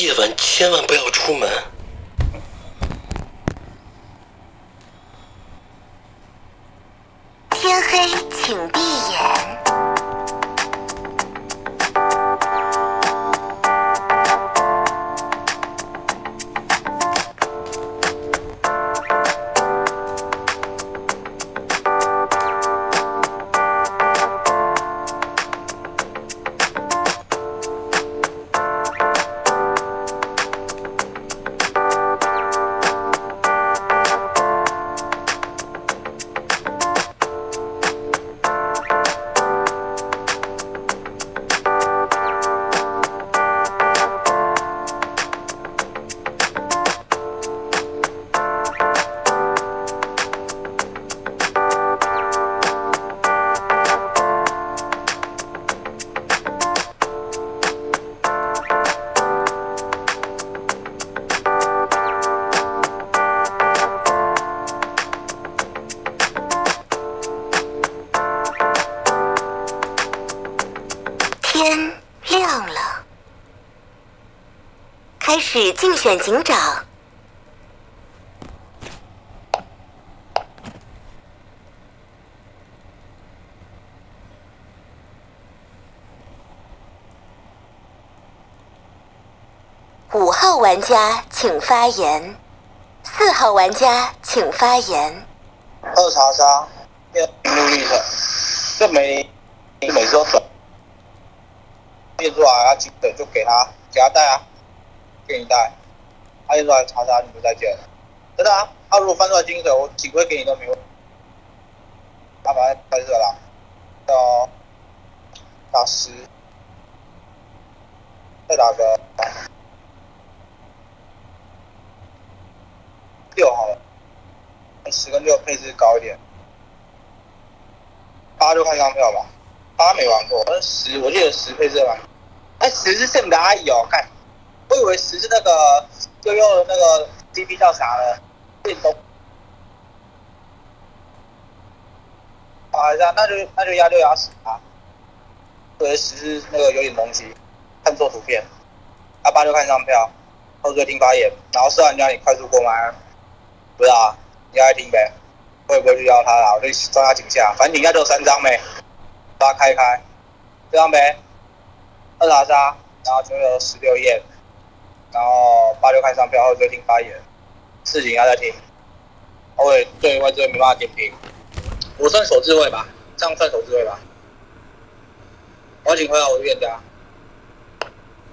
夜晚千万不要出门。天黑请始竞选警长。五号玩家请发言，四号玩家请发言。二查杀，变路历程，就每每次都转变出来，他金水就给他给他带啊，给你带，他验出来查杀你就再见了，真的啊，他如果翻出来金水，我警徽给你都没问题。他把他拍摄了，到打十，再打个六好了。十跟六配置高一点，八就看张票吧，八没玩过，但十我记得十配置吧，哎十是 Sam 的阿姨哦，看，我以为十是那个悠悠的那个叫啥了，电动，啊这样那就那就压六压十啊，以为十是那个有点东西，看错图片，啊八就看上票，后缀听发言，然后四号玩家你快速过麦，不知道啊。你来听呗，我也不会去邀他啦，我就抓他井下，反正顶下就有三张呗，把它开开，这样呗，二查杀，然后就有十六页，然后八六看上票后就听发言，四井要再听，我也对外这个没办法点评，我算守智慧吧，这样算守智慧吧，我警徽啊，我冤家，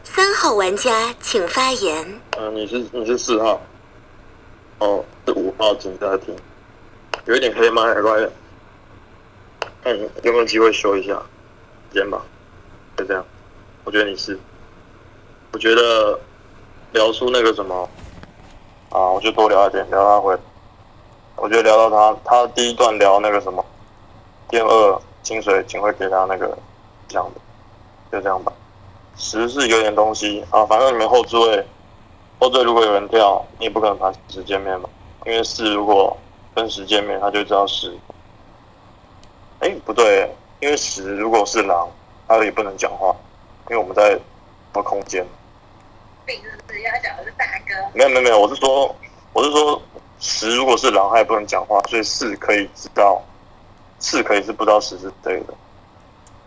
三号玩家请发言。嗯，你是你是四号，哦，是五号警在听，有一点黑麦，乖的，看有没有机会修一下，肩膀，就这样，我觉得你是，我觉得聊出那个什么，啊，我就多聊一点，聊他回，我觉得聊到他，他第一段聊那个什么，第二清水警会给他那个这样的，就这样吧，十是有点东西啊，反正你们后置位。后缀如果有人跳，你也不可能盘十见面嘛，因为四如果跟十见面，他就知道十。哎，不对，因为十如果是狼，他也不能讲话，因为我们在什么空间？病是不是要讲的是大哥？没有没有没有，我是说我是说十如果是狼，他也不能讲话，所以四可以知道，四可以是不知道十是对的，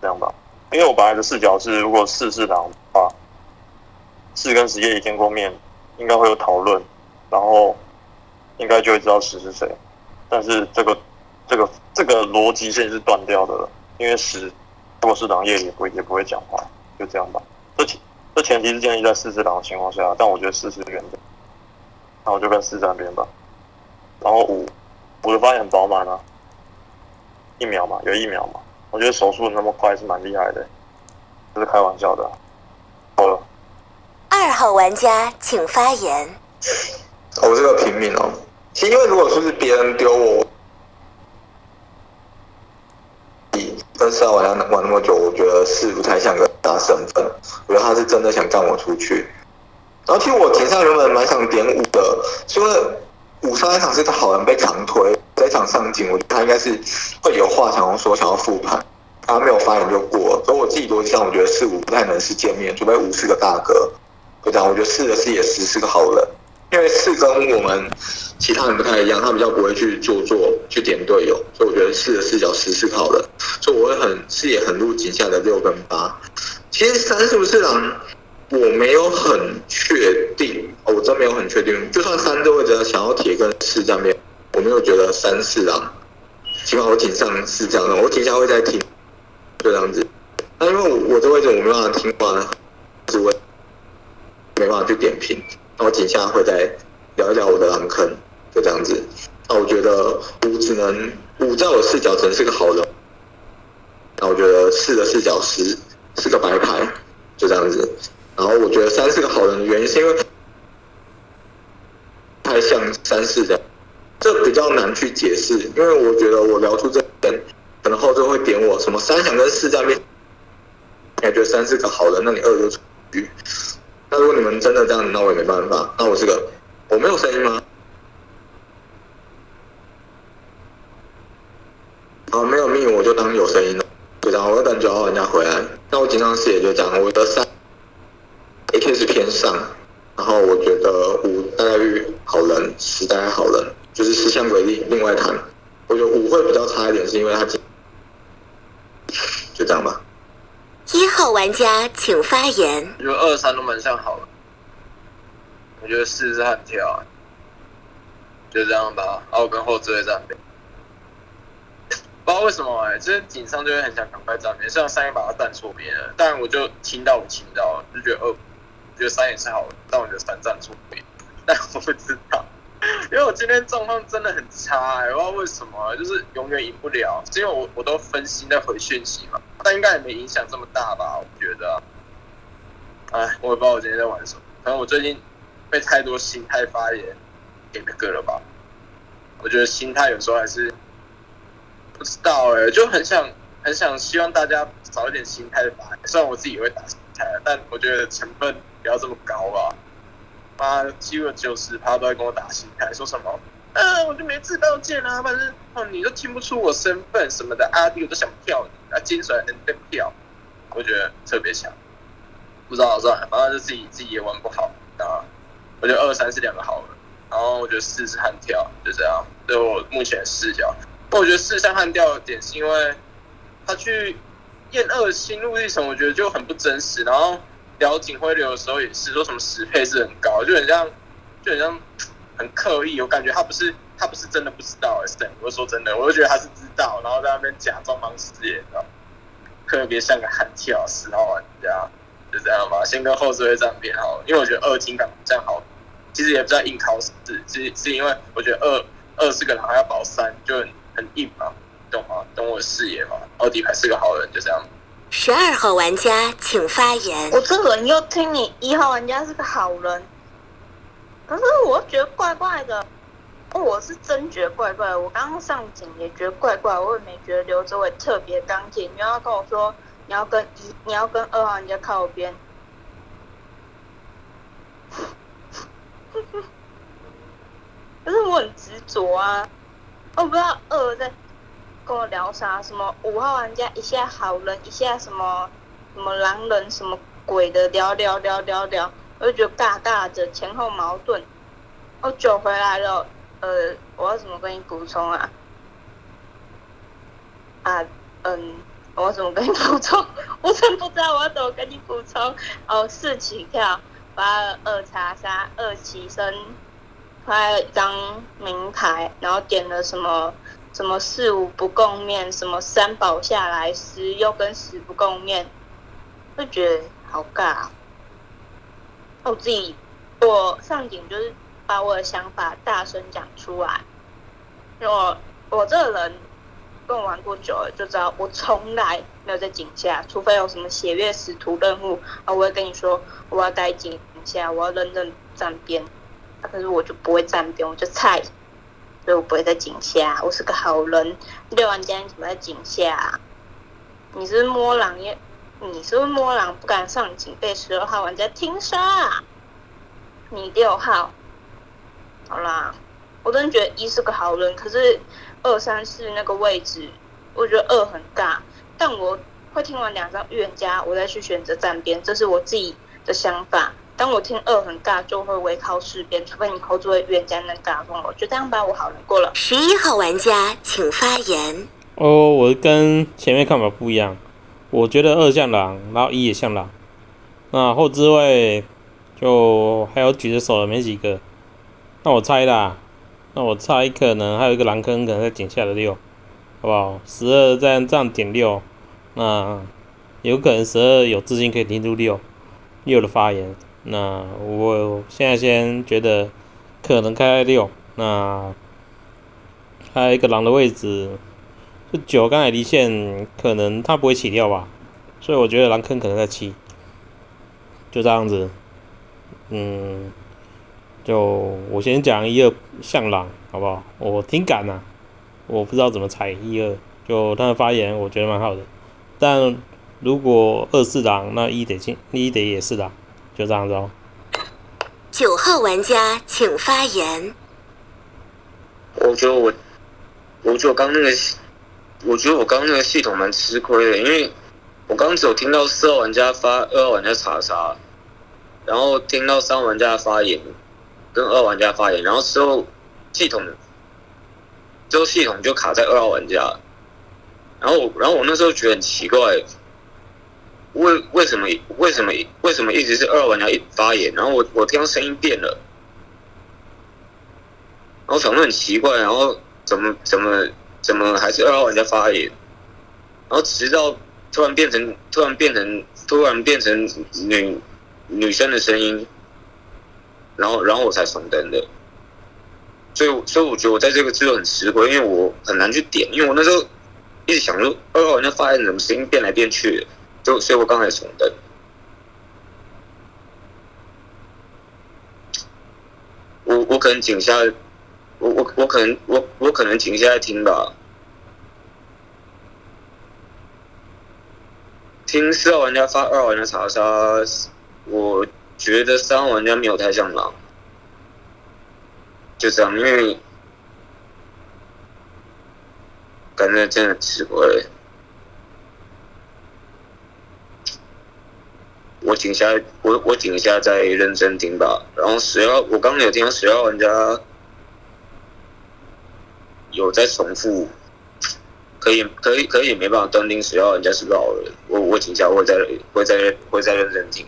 这样吧？因为我本来的视角是，如果四是狼的话，四跟十夜一见过面。应该会有讨论，然后应该就会知道十是谁。但是这个这个这个逻辑线是断掉的了，因为十如果是狼夜也不会也不会讲话，就这样吧。这前这前提是建议在四是狼的情况下，但我觉得四是圆的，那我就跟四站边吧。然后五我的发言很饱满啊，一秒嘛，有一秒嘛。我觉得手速那么快是蛮厉害的，这是开玩笑的。好了。二号玩家请发言。我是个平民哦，其实因为如果说是别人丢我，跟四号玩家玩那么久，我觉得是不太像个大身份，我觉得他是真的想干我出去。然后其实我庭上原本蛮想点五的，因为五上一场是好人被强推，这场上警，我觉得他应该是会有话想要说，想要复盘，他没有发言就过了。所以我自己逻辑上，我觉得四五不太能是见面，除非五是个大哥。就这样，我觉得四的视野十是个好人，因为四跟我们其他人不太一样，他比较不会去做作去点队友，所以我觉得四的视角十是个好人，所以我会很视野很入井下的六跟八。其实三是不是狼，我没有很确定，我真没有很确定，就算三这位置想要铁跟四这边，我没有觉得三是狼，起码我井上是这样的，我井下会再听，就这样子。那因为我我这位置我没办法听完，是我没办法去点评，那我井下会再聊一聊我的狼坑，就这样子。那我觉得五只能五在我视角只能是个好人，那我觉得四的视角十是个白牌，就这样子。然后我觉得三是个好人的原因是因为太像三四这样，这比较难去解释，因为我觉得我聊出这点，可能后座会点我什么三想跟四在面，感觉三是个好人，那你二就出局。那如果你们真的这样，那我也没办法。那我是个我没有声音吗？好，没有命我就当有声音了，就这样。我要等九号玩家回来。那我紧张视野就这样，我的三 A K 是偏上，然后我觉得五大概率好人，十大概好人，就是十项鬼力。另外谈，我觉得五会比较差一点，是因为他就这样吧。一号玩家请发言。我觉得二三都蛮像好了，我觉得四是悍跳、啊，就这样吧。然后我跟后置会站边，不知道为什么哎、欸，就是紧上就会很想赶快站边，虽然三也把它站错边了，但我就听到我听到，就觉得二，觉得三也是好的，但我觉得三站错边，但我不知道。因为我今天状况真的很差、欸，不知道为什么，就是永远赢不了，是因为我我都分心在回讯息嘛，但应该也没影响这么大吧，我觉得、啊。哎，我也不知道我今天在玩什么，可能我最近被太多心态发言给那个了吧。我觉得心态有时候还是不知道哎、就很想很想希望大家少一点心态发言，虽然我自己也会打心态，但我觉得成分不要这么高吧。妈，几乎九十趴都在跟我打心态，说什么？啊，我就没自报键啊，反正哦，你都听不出我身份什么的，阿弟我都想跳你，啊，金水还能被跳，我觉得特别强。不知道算了，反正就自己自己也玩不好啊。我觉得二三是两个好人，然后我觉得四是悍跳，就这样。对我目前视角，我觉得四像悍跳的点是因为他去验二新陆地城，我觉得就很不真实，然后。聊警徽流的时候也是说什么十配是很高，就很像，就很像很刻意。我感觉他不是他不是真的不知道哎、欸，我说真的，我就觉得他是知道，然后在那边假装盲视眼，知道特别像个悍跳十号玩家，就这样吧。先跟后置会站边好了，因为我觉得二金感这样好，其实也不在硬考试，是是因为我觉得二二是个狼还要保三，就很很硬嘛，懂吗？懂我的视野嘛？奥迪牌是个好人，就这样。十二号玩家请发言。我这人又听你一号玩家是个好人，可是我觉得怪怪的。哦，我是真觉得怪怪的。我刚刚上警也觉得怪怪，我也没觉得刘志伟特别刚劲。你要跟我说你要跟一，你要跟二号玩家靠边。可是我很执着啊，我不知道二在跟我聊啥，什么五号玩家一下好人，一下什么什么狼人，什么鬼的，聊聊聊聊聊，我就觉得尬尬的，前后矛盾。我，九回来了，呃，我要怎么跟你补充啊？啊，嗯，我怎么跟你补充？我真不知道我要怎么跟你补充。哦，四起跳，八二二查杀，二起身，拍一张名牌，然后点了什么？什么四五不共面，什么三宝下来，十又跟十不共面，就觉得好尬。我自己我上警就是把我的想法大声讲出来。我我这个人跟我玩过久了，就知道我从来没有在井下，除非有什么血月使徒任务啊，我会跟你说我要待井下，我要认真站边。可是我就不会站边，我就菜。所以我不会在井下，我是个好人。六玩家你怎么在井下？你是不是摸狼也，你是不是摸狼不敢上井，被十二号玩家听杀？你六号，好啦，我真觉得一是个好人，可是二三四那个位置，我觉得二很尬。但我会听完两张预言家，我再去选择站边，这是我自己的想法。当我听二很尬，就会微靠四边，除非你后座预言家能尬疯我，就这样吧，我好难过了。十一号玩家请发言。哦，我跟前面看法不一样，我觉得二像狼，然后一也像狼，那后置位就还有举着手的没几个，那我猜啦，那我猜可能还有一个狼坑，可能在井下的六，好不好？十二再这样点六，那有可能十二有自信可以盯住六六的发言，那我现在先觉得可能开六，那还有一个狼的位置。这九刚才离线，可能他不会起掉吧，所以我觉得狼坑可能在七，就这样子，嗯，就我先讲一二像狼，好不好？我挺敢呐，我不知道怎么猜一二，就他的发言我觉得蛮好的，但如果二是狼，那一得进，一得也是狼，就这样子哦。九号玩家请发言。我觉得我，我觉得我刚那个。我觉得我刚刚那个系统蛮吃亏的，因为我刚只有听到四号玩家发，二号玩家查查，然后听到三号玩家发言，跟二玩家发言，然后之后系统，之后系统就卡在二号玩家，然后然后我那时候觉得很奇怪，为为什么为什么为什么一直是二号玩家一发言，然后我我听到声音变了，然后想得很奇怪，然后怎么怎么。怎么还是二号玩家发言？然后直到突然变成突然变成突然变成女女生的声音，然后然后我才重登的。所以所以我觉得我在这个制度很吃亏，因为我很难去点，因为我那时候一直想说二号玩家发言怎么声音变来变去的，就所以我刚才重登。我我可能停下。我我我可能我我可能停下来听吧，听四号玩家发二号玩家查杀，我觉得三号玩家没有太像狼，就这样，因为感觉真的吃亏。我停下，我我停下再认真听吧。然后十二，我刚刚有听到十二玩家。有在重复，可以可以可以，没办法断定十号玩家是不是好人。我我请假会再会再会再认真听。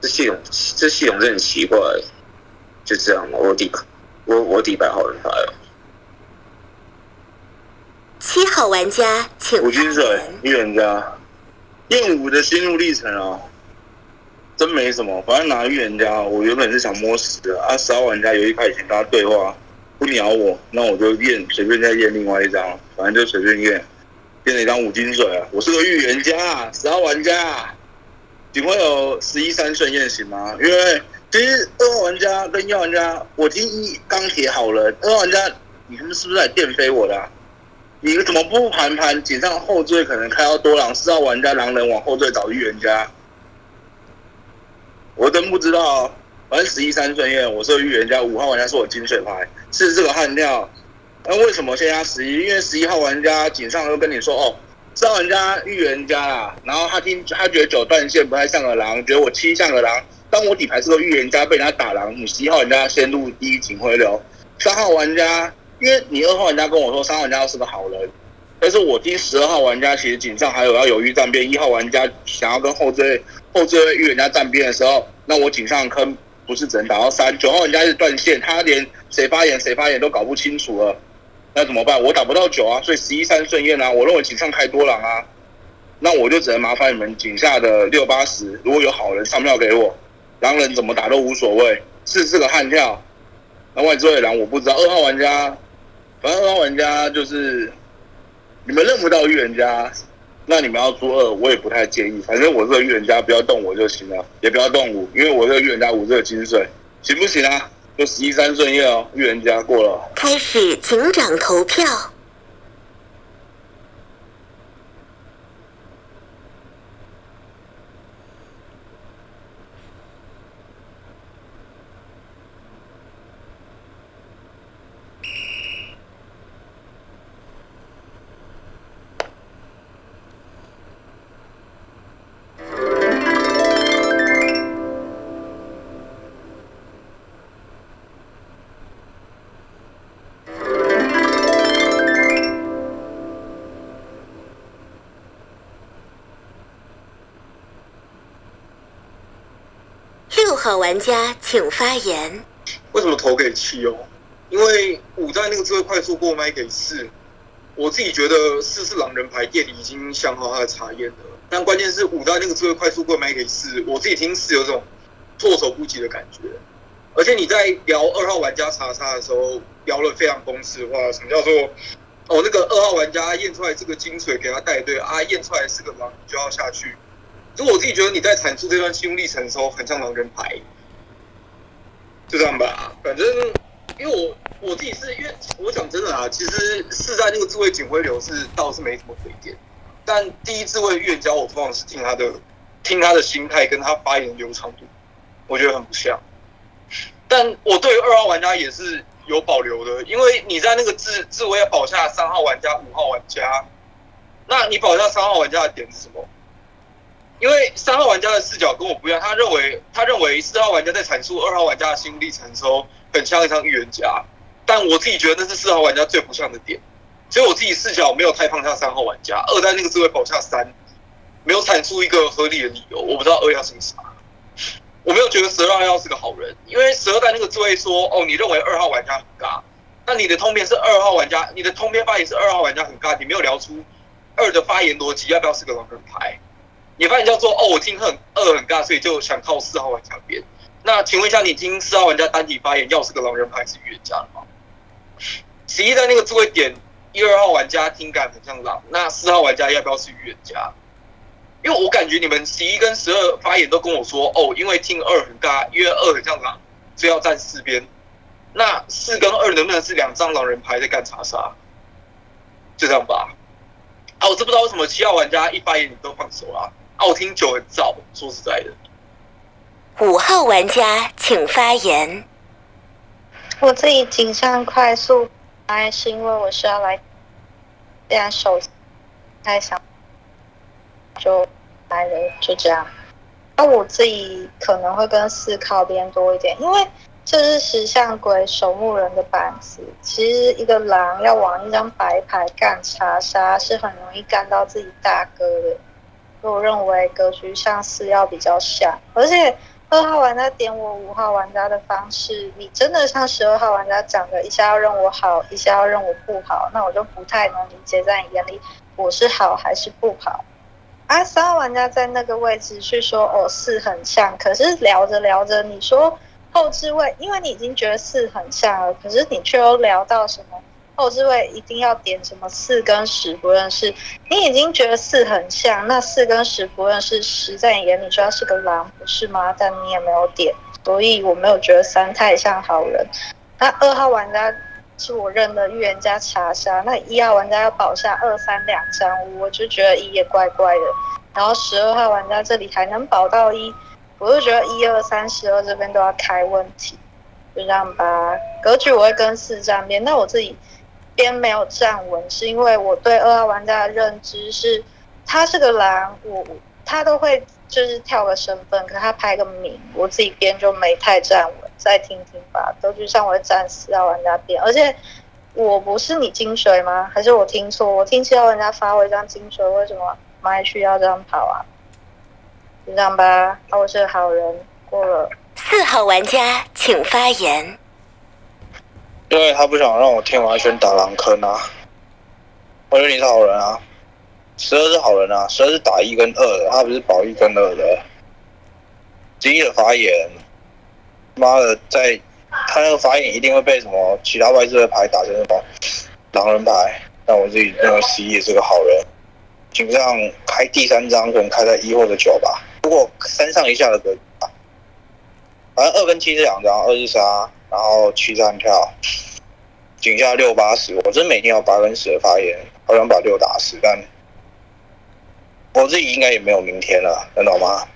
这系统这系统真很奇怪，就这样我底我我底牌好人牌了。七号玩家请五军水预言家，燕舞的心路历程啊，真没什么，反正拿预言家，我原本是想摸死的啊。十号玩家有一开始跟他对话。不鸟我，那我就验，随便再验另外一张，反正就随便验，验了一张五金水啊。我是个预言家，十号玩家，请问有十一三顺验行吗？因为其实二号玩家跟一号玩家，我听一钢铁好人，二号玩家，你们是不是来电飞我的？你怎么不盘盘锦上后缀可能开到多狼？四号玩家狼人往后缀找预言家，我真不知道。反正十一三顺验，我是预言家，五号玩家是我金水牌。是这个悍跳，那为什么先压十一？因为十一号玩家井上都跟你说哦，四号玩家预言家啦，然后他听他觉得九断线不太像个狼，觉得我七像个狼。当我底牌是个预言家被人家打狼，你十一号玩家先入第一警徽流。三号玩家，因为你二号玩家跟我说三号玩家是个好人，但是我听十二号玩家其实井上还有要犹豫站边，一号玩家想要跟后追后追预言家站边的时候，那我井上坑。不是只能打到三九号，玩家是断线，他连谁发言谁发言都搞不清楚了，那怎么办？我打不到九啊，所以十一三顺验啊，我认为井上开多狼啊，那我就只能麻烦你们井下的六八十，如果有好人上票给我，狼人怎么打都无所谓，是这个悍跳，那外置位狼我不知道，二号玩家，反正二号玩家就是你们认不到预言家。那你们要出二，我也不太介意。反正我这个预言家不要动我就行了，也不要动五，因为我这个预言家五是个金水，行不行啊？就十一三顺业哦，预言家过了。开始警长投票。号玩家请发言。为什么投给七哦？因为五在那个智慧快速过麦给四，我自己觉得四是狼人牌，夜里已经想好他的查验了。但关键是五在那个智慧快速过麦给四，我自己听四有种措手不及的感觉。而且你在聊二号玩家查杀的时候，聊了非常公式化，什么叫做哦那个二号玩家验出来这个金水给他带队啊，验出来是个狼就要下去。就我自己觉得你在阐述这段心路历程的时候，很像狼人牌，就这样吧。反正因为我我自己是因为我讲真的啊，其实是在那个智慧警徽流是倒是没什么推荐，但第一智慧预言家我通常是听他的听他的心态跟他发言流畅度，我觉得很不像。但我对于二号玩家也是有保留的，因为你在那个智智慧要保下三号玩家、五号玩家，那你保下三号玩家的点是什么？因为三号玩家的视角跟我不一样，他认为他认为四号玩家在阐述二号玩家的心路历程的时候，很像一张预言家。但我自己觉得那是四号玩家最不像的点，所以我自己视角没有太放下三号玩家。二在那个智慧保下三，没有阐述一个合理的理由，我不知道二要什么啥。我没有觉得十二号是个好人，因为十二代那个智慧说，哦，你认为二号玩家很尬，那你的通篇是二号玩家，你的通篇发言是二号玩家很尬，你没有聊出二的发言逻辑，要不要是个狼人牌？你发言叫做，哦，我听很二很尬，所以就想靠四号玩家边。那请问一下，你听四号玩家单体发言，要是个狼人牌是预言家吗？十一代那个智慧点，一二号玩家听感很像狼，那四号玩家要不要是预言家？因为我感觉你们十一跟十二发言都跟我说，哦，因为听二很尬，因为二很像狼，所以要站四边。那四跟二能不能是两张狼人牌在干查杀？就这样吧。啊，我知不知道为什么七号玩家一发言你都放手啊？啊，我听九很燥，说实在的。五号玩家请发言。我自己锦上快速，来是因为我是要来练手，太想就来了，就这样。那我自己可能会跟四靠边多一点，因为这是石像鬼守墓人的板子。其实一个狼要往一张白牌干查杀，是很容易干到自己大哥的。我认为格局上是要比较像，而且二号玩家点我五号玩家的方式，你真的像十二号玩家讲的，一下要认我好，一下要认我不好，那我就不太能理解，在你眼里我是好还是不好？啊，三号玩家在那个位置去说哦四很像，可是聊着聊着，你说后置位，因为你已经觉得四很像了，可是你却又聊到什么？后置位一定要点什么四跟十不认识，你已经觉得四很像，那四跟十不认识，十在你眼里就要是个狼，不是吗？但你也没有点，所以我没有觉得三太像好人。那二号玩家是我认的预言家查杀，那一号玩家要保下二三两张，我就觉得一也怪怪的。然后十二号玩家这里还能保到一，我就觉得一二三十二这边都要开问题，就这样吧。格局我会跟四站边，那我自己。边没有站稳，是因为我对二号玩家的认知是，他是个狼，我他都会就是跳个身份，可他拍个名，我自己边就没太站稳，再听听吧。都去上我站四号玩家边，而且我不是你金水吗？还是我听错？我听七号玩家发我一张金水，为什么麦去要这样跑啊？就这样吧，我是好人，过了。四号玩家请发言。因为他不想让我听完全打狼坑啊，我觉得你是好人啊，十二是好人啊，十二是打一跟二的，他不是保一跟二的。第一的发言，妈的，在他那个发言一定会被什么其他外置的牌打成什么狼人牌，但我自己认为十一也是个好人。警上开第三张可能开在一或者九吧，如果三上一下的格局吧，反正二跟七这两张，二是杀。然后七站跳，井下六八十，我真每天有八跟十的发言，好想把六打死，但我自己应该也没有明天了，能懂吗？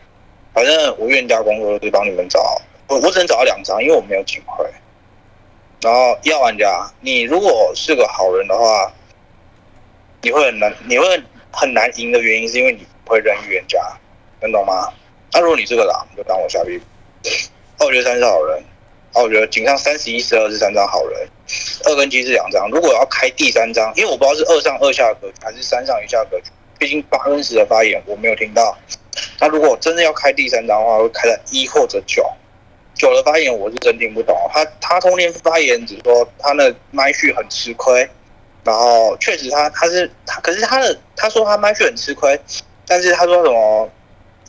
反正我愿加工作就帮你们找，我我只能找到两张，因为我没有警徽。然后一号玩家，你如果是个好人的话，你会很难，你会很难赢的原因是因为你不会认预言家，能懂吗？那如果你是个狼，就当我下逼。二绝三是好人。哦，我觉得井上三十一、十二是三张好人，二跟七是两张。如果要开第三张，因为我不知道是二上二下格局还是三上一下格局，毕竟八跟十的发言我没有听到。那如果真的要开第三张的话，会开在一或者九。九的发言我是真听不懂，他他通天发言只说他那麦序很吃亏，然后确实他他是他，可是他的他说他麦序很吃亏，但是他说什么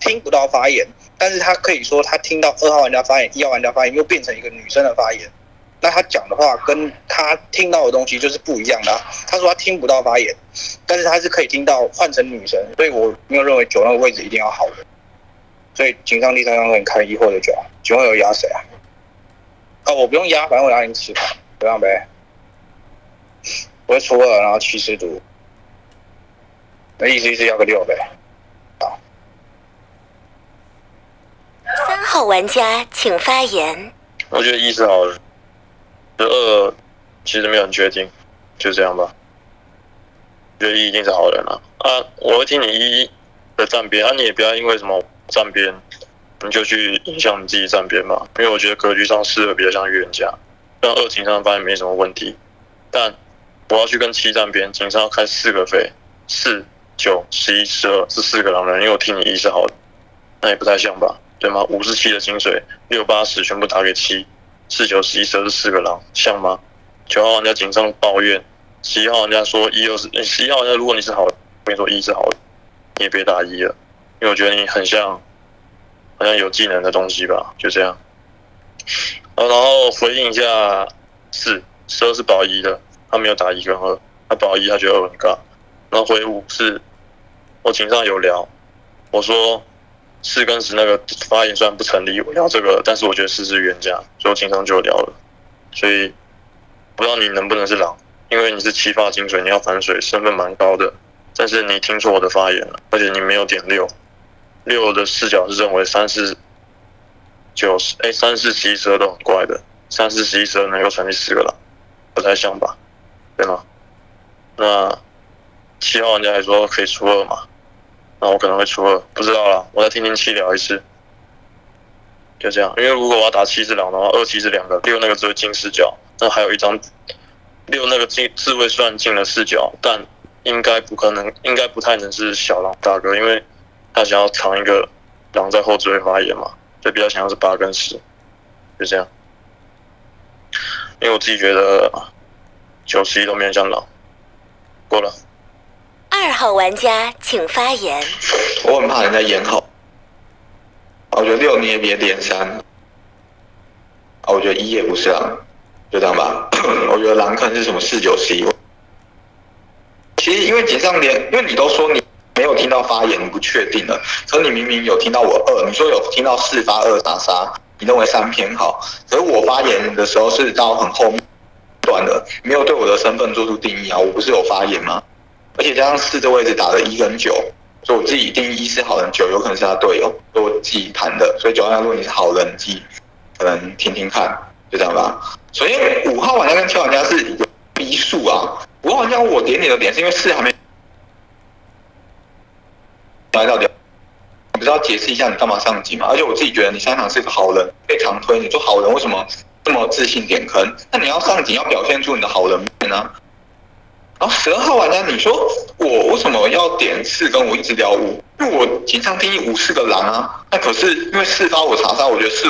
听不到发言，但是他可以说他听到二号玩家发言，一号玩家发言又变成一个女生的发言，那他讲的话跟他听到的东西就是不一样的、他说他听不到发言，但是他是可以听到换成女生，所以我没有认为九那个位置一定要好的。所以警上第三张可以开一或者九，九号有压谁啊？啊，我不用压，反正我压你吃卡，这样呗。我会出二，然后七十毒，那意思意思要个六呗。三号玩家请发言。我觉得一是好的，就二其实没有很确定，就这样吧。觉得一一定是好人啊啊！我会听你一的站边，啊，你也不要因为什么站边，你就去影响你自己站边嘛。因为我觉得格局上四二比较像预言家，让二情上发现没什么问题，但我要去跟七站边，警上要开四个飞，四九十一十二是四个狼人，因为我听你一是好的，那也不太像吧？对吗？五十七的金水，六八十全部打给七，四九十一十二是四个狼，像吗？九号玩家警上抱怨，十一号玩家说一二是，十一号玩家如果你是好的，我跟你说一是好的，你也别打一了，因为我觉得你很像，好像有技能的东西吧，就这样。然后回应一下四，十二是保一的，他没有打一跟二，他保一他觉得二很尬，然后回五是，我警上有聊，我说。四跟十那个发言虽然不成立，我聊这个，但是我觉得四是冤家，所以我经常就聊了。所以不知道你能不能是狼，因为你是七发金水，你要反水，身份蛮高的。但是你听错我的发言了，而且你没有点六，六的视角是认为三四九十，哎，三四十一十二都很怪的，三四十一十二能够成立四个狼，不太像吧？对吗？那七号玩家还说可以出二嘛？那我可能会出二，不知道啦，我再听听七聊一次，就这样。因为如果我要打七只狼的话，二七是两个，六那个只会进视角，那还有一张六那个进自卫虽然进了视角，但应该不可能，应该不太能是小狼大哥，因为他想要藏一个狼在后置位发言嘛，所以比较想要是八跟十，就这样。因为我自己觉得九十一都面向狼，过了。二号玩家请发言。我很怕人家演好，我觉得六你也别点三，啊，我觉得一也不是啊，就这样吧。我觉得狼坑是什么四九十一。其实因为锦上连，因为你都说你没有听到发言，你不确定了，可是你明明有听到我二，你说有听到四发二打杀，你认为三偏好，可是我发言的时候是到很后面段的，没有对我的身份做出定义啊，我不是有发言吗？而且加上四这位置打了一跟九，所以我自己定义一是好人，九有可能是他队友，我自己谈的。所以九号玩家如果你是好人，机可能听听看，就这样吧。首先五号玩家跟七号玩家是有逼数啊，五号玩家我点你的点是因为四还没来到点，你不知道解释一下你干嘛上级嘛？而且我自己觉得你三场是个好人，被常推，你说好人为什么这么自信点坑？那你要上警要表现出你的好人面呢、然后十二号玩家，你说我为什么要点四跟我一直聊五？因为我经常定义五是个狼啊。那可是因为四发我查杀，我觉得四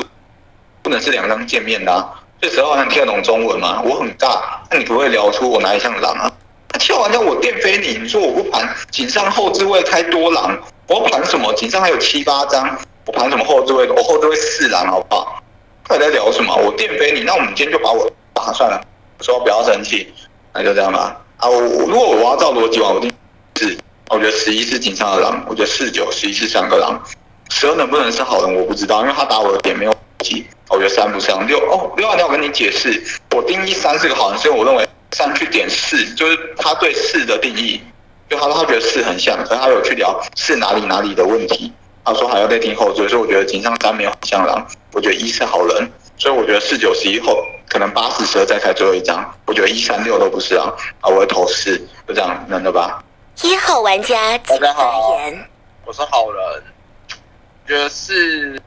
不能是两张见面的啊。这十二号玩家听得懂中文吗？我很尬，那你不会聊出我哪里像狼啊？那七号玩家我电飞你，你说我不盘井上后置位开多狼，我盘什么？井上还有七八张，我盘什么后置位？我后置位四狼好不好？到底在聊什么？我电飞你，那我们今天就把我打算了，说不要生气，那就这样吧。啊，我如果我要照逻辑玩，我定是，我觉得十一是井上的狼，我觉得四九十一是三个狼，十二能不能是好人我不知道，因为他打我的点没有几，我觉得三不像，六哦六号你要我跟你解释，我定义三是个好人，所以我认为三去点四，就是他对四的定义，就他说他觉得四很像，可是他有去聊四哪里哪里的问题，他说还要再听后缀，所以我觉得井上三没有很像狼，我觉得一是好人，所以我觉得四九十一后。可能八四、十二再开最后一张，我觉得一三六都不是啊，啊，我会投四，就这样，能的吧？一号玩家请发言。我是好人，觉得是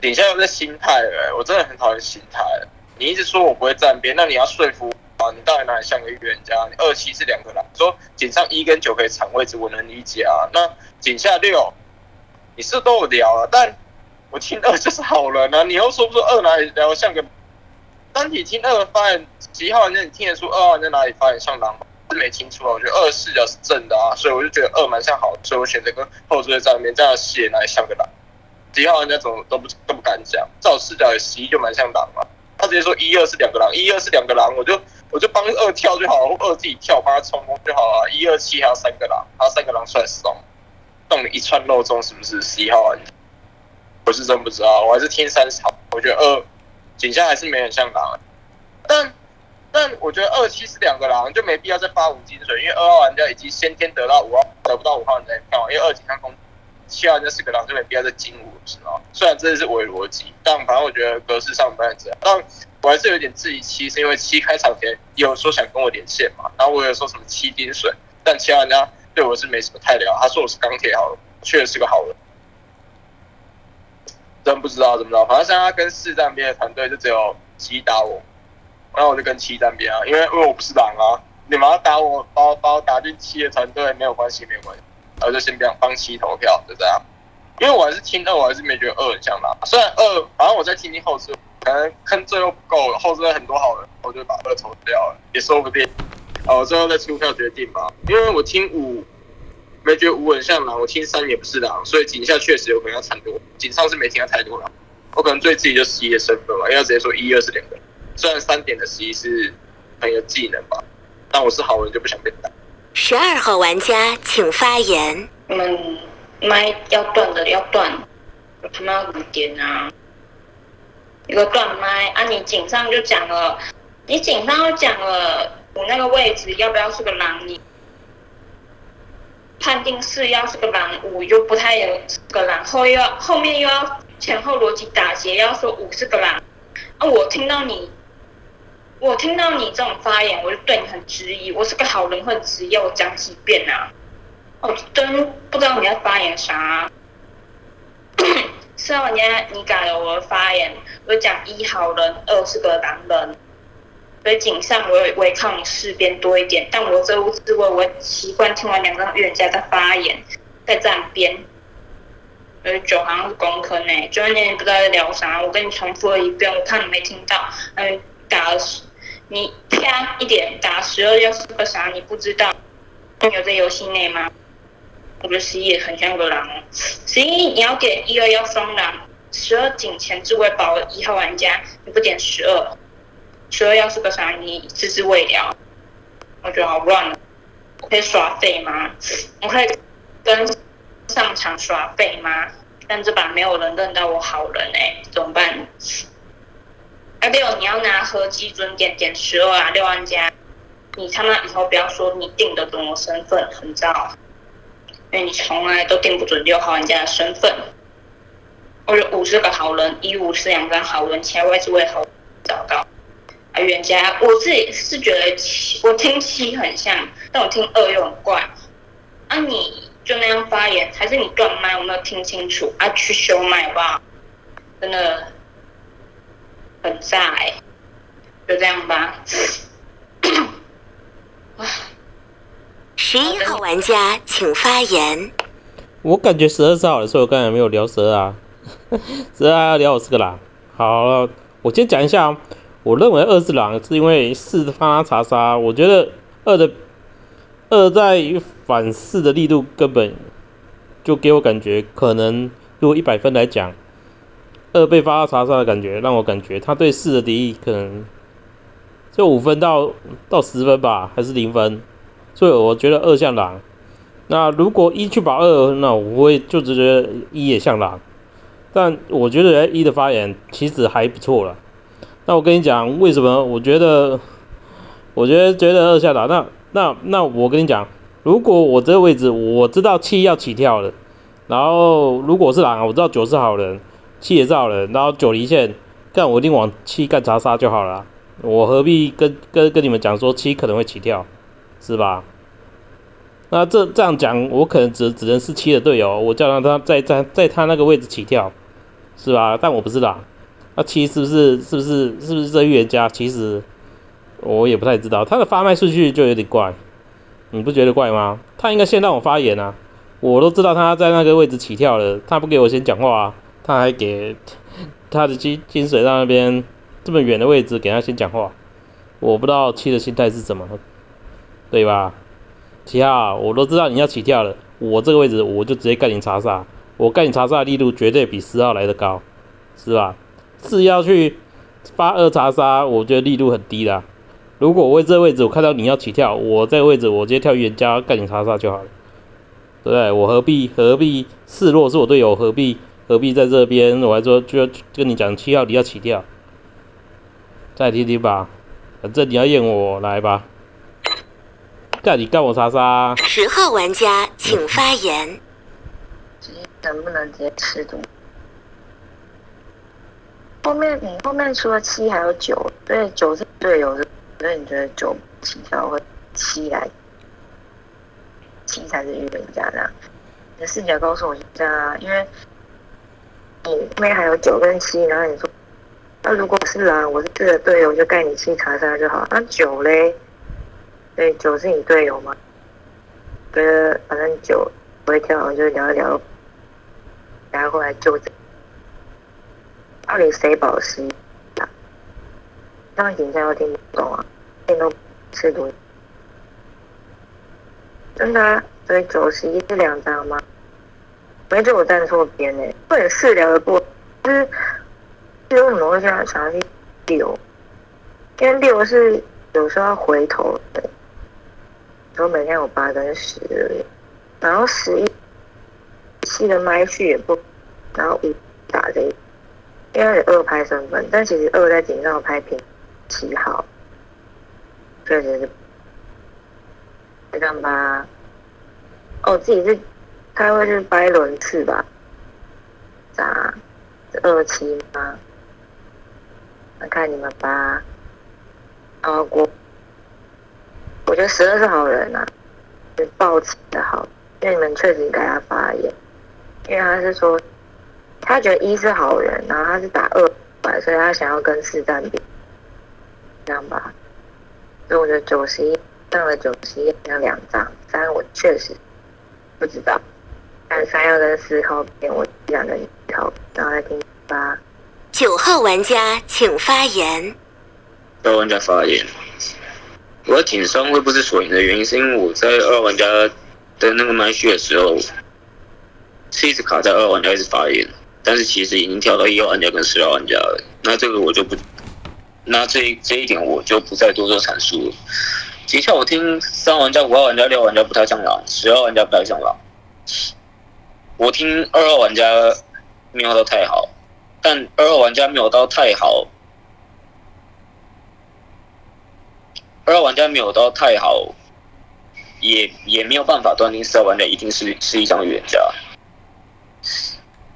底下有个心态了、我真的很讨厌心态。你一直说我不会站边，那你要说服啊，你到底哪里像个预言家？你二七是两个狼，说井上一跟九可以抢位置，我能理解啊。那井下六，你是都有聊了，但我听二就是好人啊，你又说不出二哪里然后像个，当你听二发言几号人家你听得出二号人在哪里发言像狼吗？是没听出来，我觉得二视角是正的啊，所以我就觉得二蛮像好，所以我选择跟后置在里面这样写哪里像个狼。几号人家怎么都不都不敢讲，在我视角有十一就蛮像狼嘛，他直接说一二是两个狼，一二是两个狼，我就我就帮二跳就好了，或二自己跳帮他冲锋就好了，一二七还有三个狼，还有三个狼出来送，送你一串肉粽是不是十一号玩家？我是真不知道，我还是听三十号，我觉得二景象还是没很像狼，但但我觉得二七是两个狼，就没必要再发五金水，因为二号玩家已经先天得到五号得不到五号玩家票，因为二景象攻七号玩家是个狼，就没必要再金五，是吗？虽然这是伪逻辑，但反正我觉得格式上不太这样，但我还是有点质疑七，是因为七开场前有说想跟我连线嘛，然后我有说什么七金水，但七号玩家对我是没什么太聊，他说我是钢铁好人，确实是个好人。真不知道怎么着，反正现在跟四站边的团队就只有七打我，然后我就跟七站边啊，因为因为我不是狼啊，你们要打我，把我把我打进七的团队没有关系，没有关系，然后就先帮帮七投票，就这样。因为我还是听二，我还是没觉得二很像狼，虽然二，反正我在听听后置，可能坑最后不够，后置很多好人，我就把二投掉了，也说不定。哦，最后再出票决定吧，因为我听五。没觉得五很像狼，我听三也不是狼，所以井下确实有可能要惨多。井上是没听到太多狼，我可能对自己就十一的身份吧，因为直接说一二是两个。虽然三点的十一是很有技能吧，但我是好人就不想被打。十二号玩家请发言。你们麦要断的要断，我他妈要五点啊！一个断麦啊！你井上就讲了，你井上就讲了，我那个位置要不要是个狼？你。判定四要是个狼，五又不太有个狼，后又要后面又要前后逻辑打结，要说五是个狼。啊，我听到你，我听到你这种发言，我就对你很质疑。我是个好人，会质疑我讲几遍啊？我真不知道你在发言啥。是啊，你你改了我的发言，我讲一好人，二是个狼人。所以井上我我也靠你四边多一点，但我这屋自卫我习惯听完两个预言家的发言再站边。呃，九好像是工科呢，九那年不知道在聊啥，我跟你重复了一遍，我看你没听到。嗯，打，你啪一点打十二要是个啥你不知道？有在游戏内吗？我觉得十一也很像个狼，十一你要点一二要双狼，十二井前自卫保一号玩家，你不点十二。十二要是个啥，你置之未了，我觉得好乱了。可以耍废吗？我可以跟上场耍废吗？但这把没有人认到我好人哎，怎么办？阿六，你要拿合基准点点十二啊，六万加。你他妈以后不要说你定的准我身份，很糟，因为你从来都定不准六号玩家的身份。我觉得五是个好人，一五是两张好人，其他位置为何找到？冤家，我自己是觉得七，我听七很像，但我听二又很怪。啊，你就那样发言，还是你断麦？我没有听清楚。啊，去修麦吧，真的很炸哎！就这样吧。十一号玩家请发言。我感觉十二是好的，所以我刚才没有聊十二啊。十二要聊我这个啦。好了，我先讲一下。我认为二是狼，是因为四发查杀。我觉得二的二在反四的力度根本就给我感觉，可能如果一百分来讲，二被发查杀的感觉，让我感觉他对四的敌意可能就五分到到十分吧，还是零分。所以我觉得二像狼。那如果一去保二，那我会就直觉一也像狼。但我觉得一的发言其实还不错了。那我跟你讲，为什么？我觉得，我觉得觉得二下打，那那那我跟你讲，如果我这个位置我知道七要起跳了，然后如果是狼，我知道九是好人，七也是好人，然后九离线干，我一定往七干查杀就好了，我何必跟跟跟你们讲说七可能会起跳，是吧？那这这样讲，我可能只只能是七的队友，我叫他他在在在他那个位置起跳，是吧？但我不是狼。那七是不是是不是是不是这预言家？其实我也不太知道，他的发麦顺序就有点怪，你不觉得怪吗？他应该先让我发言啊，我都知道他在那个位置起跳了，他不给我先讲话啊，他还给他的金金水在那边这么远的位置给他先讲话，我不知道七的心态是什么，对吧？七号，我都知道你要起跳了，我这个位置我就直接干你查杀，我干你查杀的力度绝对比十号来的高，是吧？是要去发二查杀，我觉得力度很低啦。如果我这位置我看到你要起跳，我这个位置我直接跳预言家干你查杀就好了，对不对？我何必何必示弱是我队友，何必何必在这边？我还说就要跟你讲七号你要起跳，再听听吧，反正你要验我来吧，干你干我查杀，十号玩家请发言。直接能不能直接吃毒？后面你后面除了七还有九，对九是队友的，所以你觉得九起跳会七来，七才是预言家这样？你的视角告诉我是这样啊，因为你后面还有九跟七，然后你说，那如果是狼，我是四的队友，就盖你七查杀就好。那九嘞？对，九是你队友吗？觉得反正九不会跳，就聊一聊，然后过来救。到底谁保湿啊？这样紧张又听不懂啊，听都吃毒。真的？所以九十一是两张吗？没准我站错边呢、或者是聊的过，就是就是为什么会这样想要去六？因为六是有时候要回头的，然后每天有八跟十，然后十一七的麦序也不，然后五打这一。因为二拍身份，但其实二在顶上拍平七号，确实是这样吧？哦，自己是开会是掰轮次吧？咋？是二七吗？那看你们吧。啊，我我觉得十二是好人啊，是抱起的好，因为你们确实给他发言，因为他是说。他觉得一是好人，然后他是打二百，所以他想要跟四战比，这样吧。所以我觉得九十一上了九十一那两张，三我确实不知道，但三要跟四号比，我想跟一号，然后来听八。九号玩家请发言。二玩家发言，我要紧伤会不是锁赢的原因，是因为我在二玩家的那个麦序的时候，是一直卡在二玩家一直发言。但是其实已经跳到一号玩家跟十号玩家了，那这个我就不，那这这一点我就不再多做阐述了。的确，我听三玩家、五号玩家、六号玩家不太像狼，十号玩家不太像狼。我听二号玩家没有到太好，但二号玩家没有到太好，二号玩家没有到太好，也也没有办法断定四号玩家一定是是一张预言家。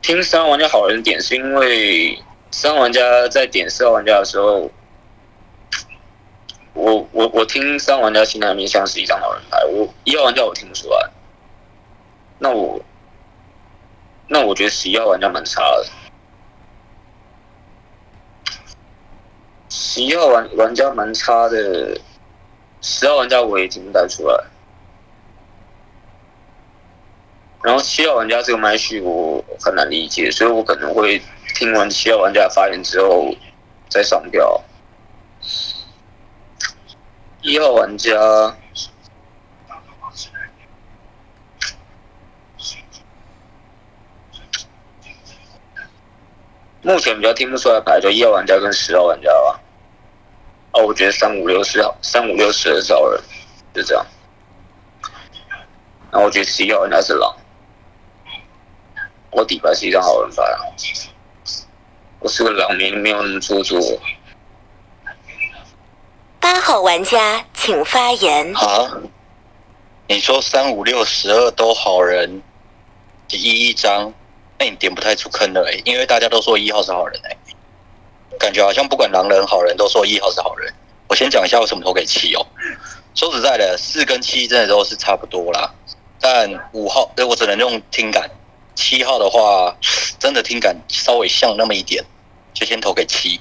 听三玩家好人点，是因为三玩家在点四号玩家的时候，我我我听三玩家心态面像是一张好人牌，我一号玩家我听不出来。那我那我觉得十一号玩家蛮差的，十一号玩玩家蛮差的，十号玩家我也听不太出来。然后七号玩家这个麦序我很难理解，所以我可能会听完七号玩家发言之后再上票。一号玩家目前比较听不出来牌，就一号玩家跟十号玩家吧。哦，我觉得三五六是好，三五六十二是好人，就这样。然后我觉得十一号玩家是狼。我底牌是一张好人牌啊，我是个狼，民没有那么做作。八号玩家请发言。啊？你说三五六十二都好人，一一张，那你点不太出坑了哎，因为大家都说一号是好人哎，感觉好像不管狼人好人都说一号是好人。我先讲一下为什么投给七哦。说实在的，四跟七真的都是差不多啦，但五号，我只能用听感。七号的话，真的听感稍微像那么一点，就先投给七。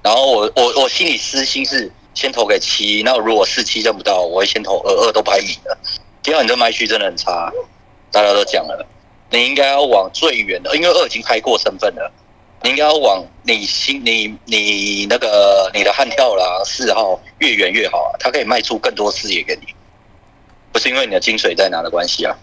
然后我我我心里私心是先投给七。那如果四七认不到，我会先投二二都排米的。第二，你这麦序真的很差，大家都讲了。你应该要往最远的，因为二已经开过身份了，你应该要往你心你你那个你的悍跳啦四号越远越好啊，它可以卖出更多视野给你，不是因为你的金水在哪的关系啊。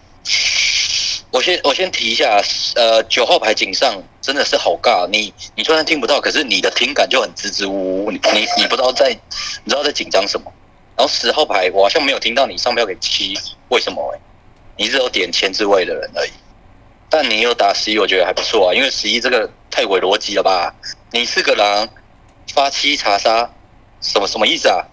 我先我先提一下，呃，九号牌井上真的是好尬，你你虽然听不到，可是你的听感就很支支吾吾，你你你不知道在你知道在紧张什么。然后十号牌我好像没有听到你上票给七，为什么、欸？你是有点前置位的人而已，但你有打十一，我觉得还不错啊，因为十一这个太伪逻辑了吧？你是个狼，发七查杀，什么什么意思啊？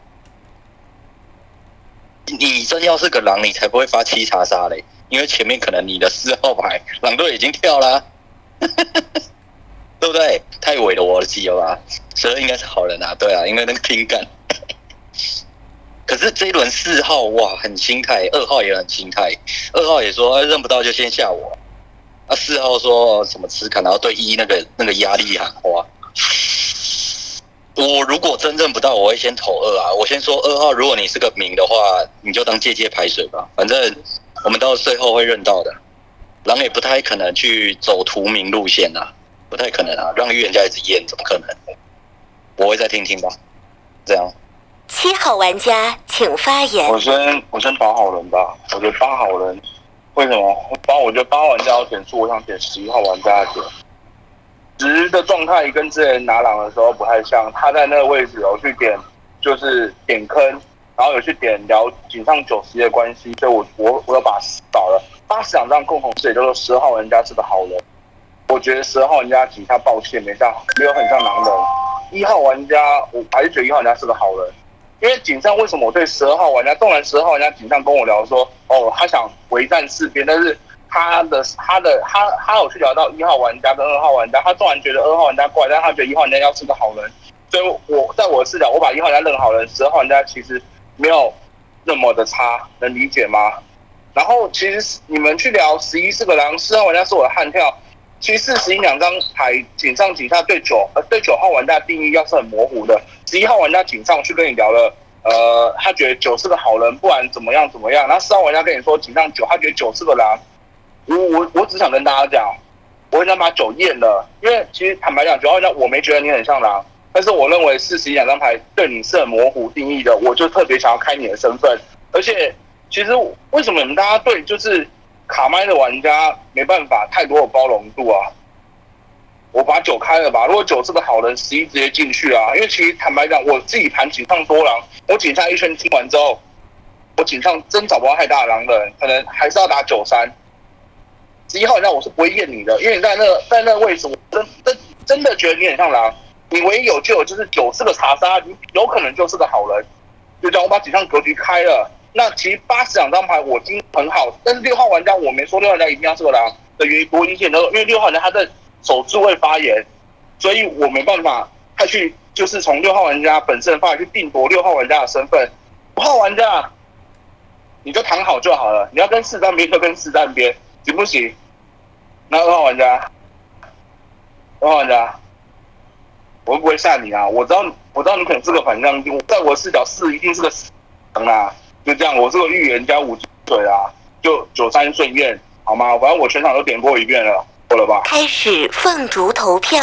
你真要是个狼，你才不会发七查杀嘞，因为前面可能你的四号牌狼队已经跳啦、对不对？太伪了逻辑了吧？十二应该是好人啊，对啊，因为那个听感。可是这一轮四号哇很心态，二号也很心态，二号也说、哎认不到就先吓我，啊四号说什么吃砍，然后对一那个那个压力喊话。我如果真认不到，我会先投二啊。我先说二号，如果你是个名的话，你就当借借排水吧，反正我们到最后会认到的。狼也不太可能去走图名路线啊，不太可能啊，让预言家一直验，怎么可能？我会再听听吧，这样。七号玩家请发言。我先我先八好人吧，我觉得八好人，为什么？八我觉得八号玩家要点数，我想点十一号玩家的点。十的状态跟之前拿狼的时候不太像，他在那个位置有去点，就是点坑，然后有去点聊井上九十的关系，所以我我我要把十倒了。八十两张共同视野，就是说十号玩家是个好人。我觉得十二号玩家底下抱歉没像没有很像狼人。一号玩家我还是觉得一号玩家是个好人。因为井上为什么我对十二号玩家，纵然十二号玩家井上跟我聊说，哦，他想围战四边，但是他的他的他他有去聊到一号玩家跟二号玩家，他纵然觉得二号玩家怪，但他觉得一号玩家要是个好人，所以我在我的视角，我把一号玩家认好人，十二号玩家其实没有那么的差，能理解吗？然后其实你们去聊十一是个狼，四号玩家是我的悍跳。其实十一两张牌井上井下对九呃对九号玩家定义要是很模糊的，十一号玩家井上去跟你聊了，呃，他觉得九是个好人，不管怎么样怎么样。然后四号玩家跟你说井上九，他觉得九是个狼。我我我只想跟大家讲，我很想把九验了，因为其实坦白讲，九号玩家我没觉得你很像狼，但是我认为四十一两张牌对你是很模糊定义的，我就特别想要开你的身份。而且其实为什么你们大家对就是卡麦的玩家没办法太多的包容度啊？我把九开了吧，如果九是个好人，十一直接进去啊。因为其实坦白讲，我自己盘井上多狼，我井上一圈听完之后，我井上真找不到太大狼人，可能还是要打九三。十一号玩家我是不会验你的，因为你在那个在那个位置，我真真真的觉得你很像狼。你唯一有救的就是九是个查杀，你有可能就是个好人。就这样，我把井上格局开了。那其实八十两张牌我已经很好，但是六号玩家我没说六号玩家一定要是个狼的原因，多一点的，因为六号玩家他在守住位发言，所以我没办法他去就是从六号玩家本身的发言去定夺六号玩家的身份。五号玩家你就躺好就好了，你要跟四站边就跟四站边，行不行？那二号玩家，二号玩家，我会不会吓你啊？我知道我知道你可能是个反向，在我视角四一定是个死人啊。就这样，我是个预言家五岁啊，就九三顺验，好吗？反正我全场都点过一遍了，过了吧？开始凤竹投票。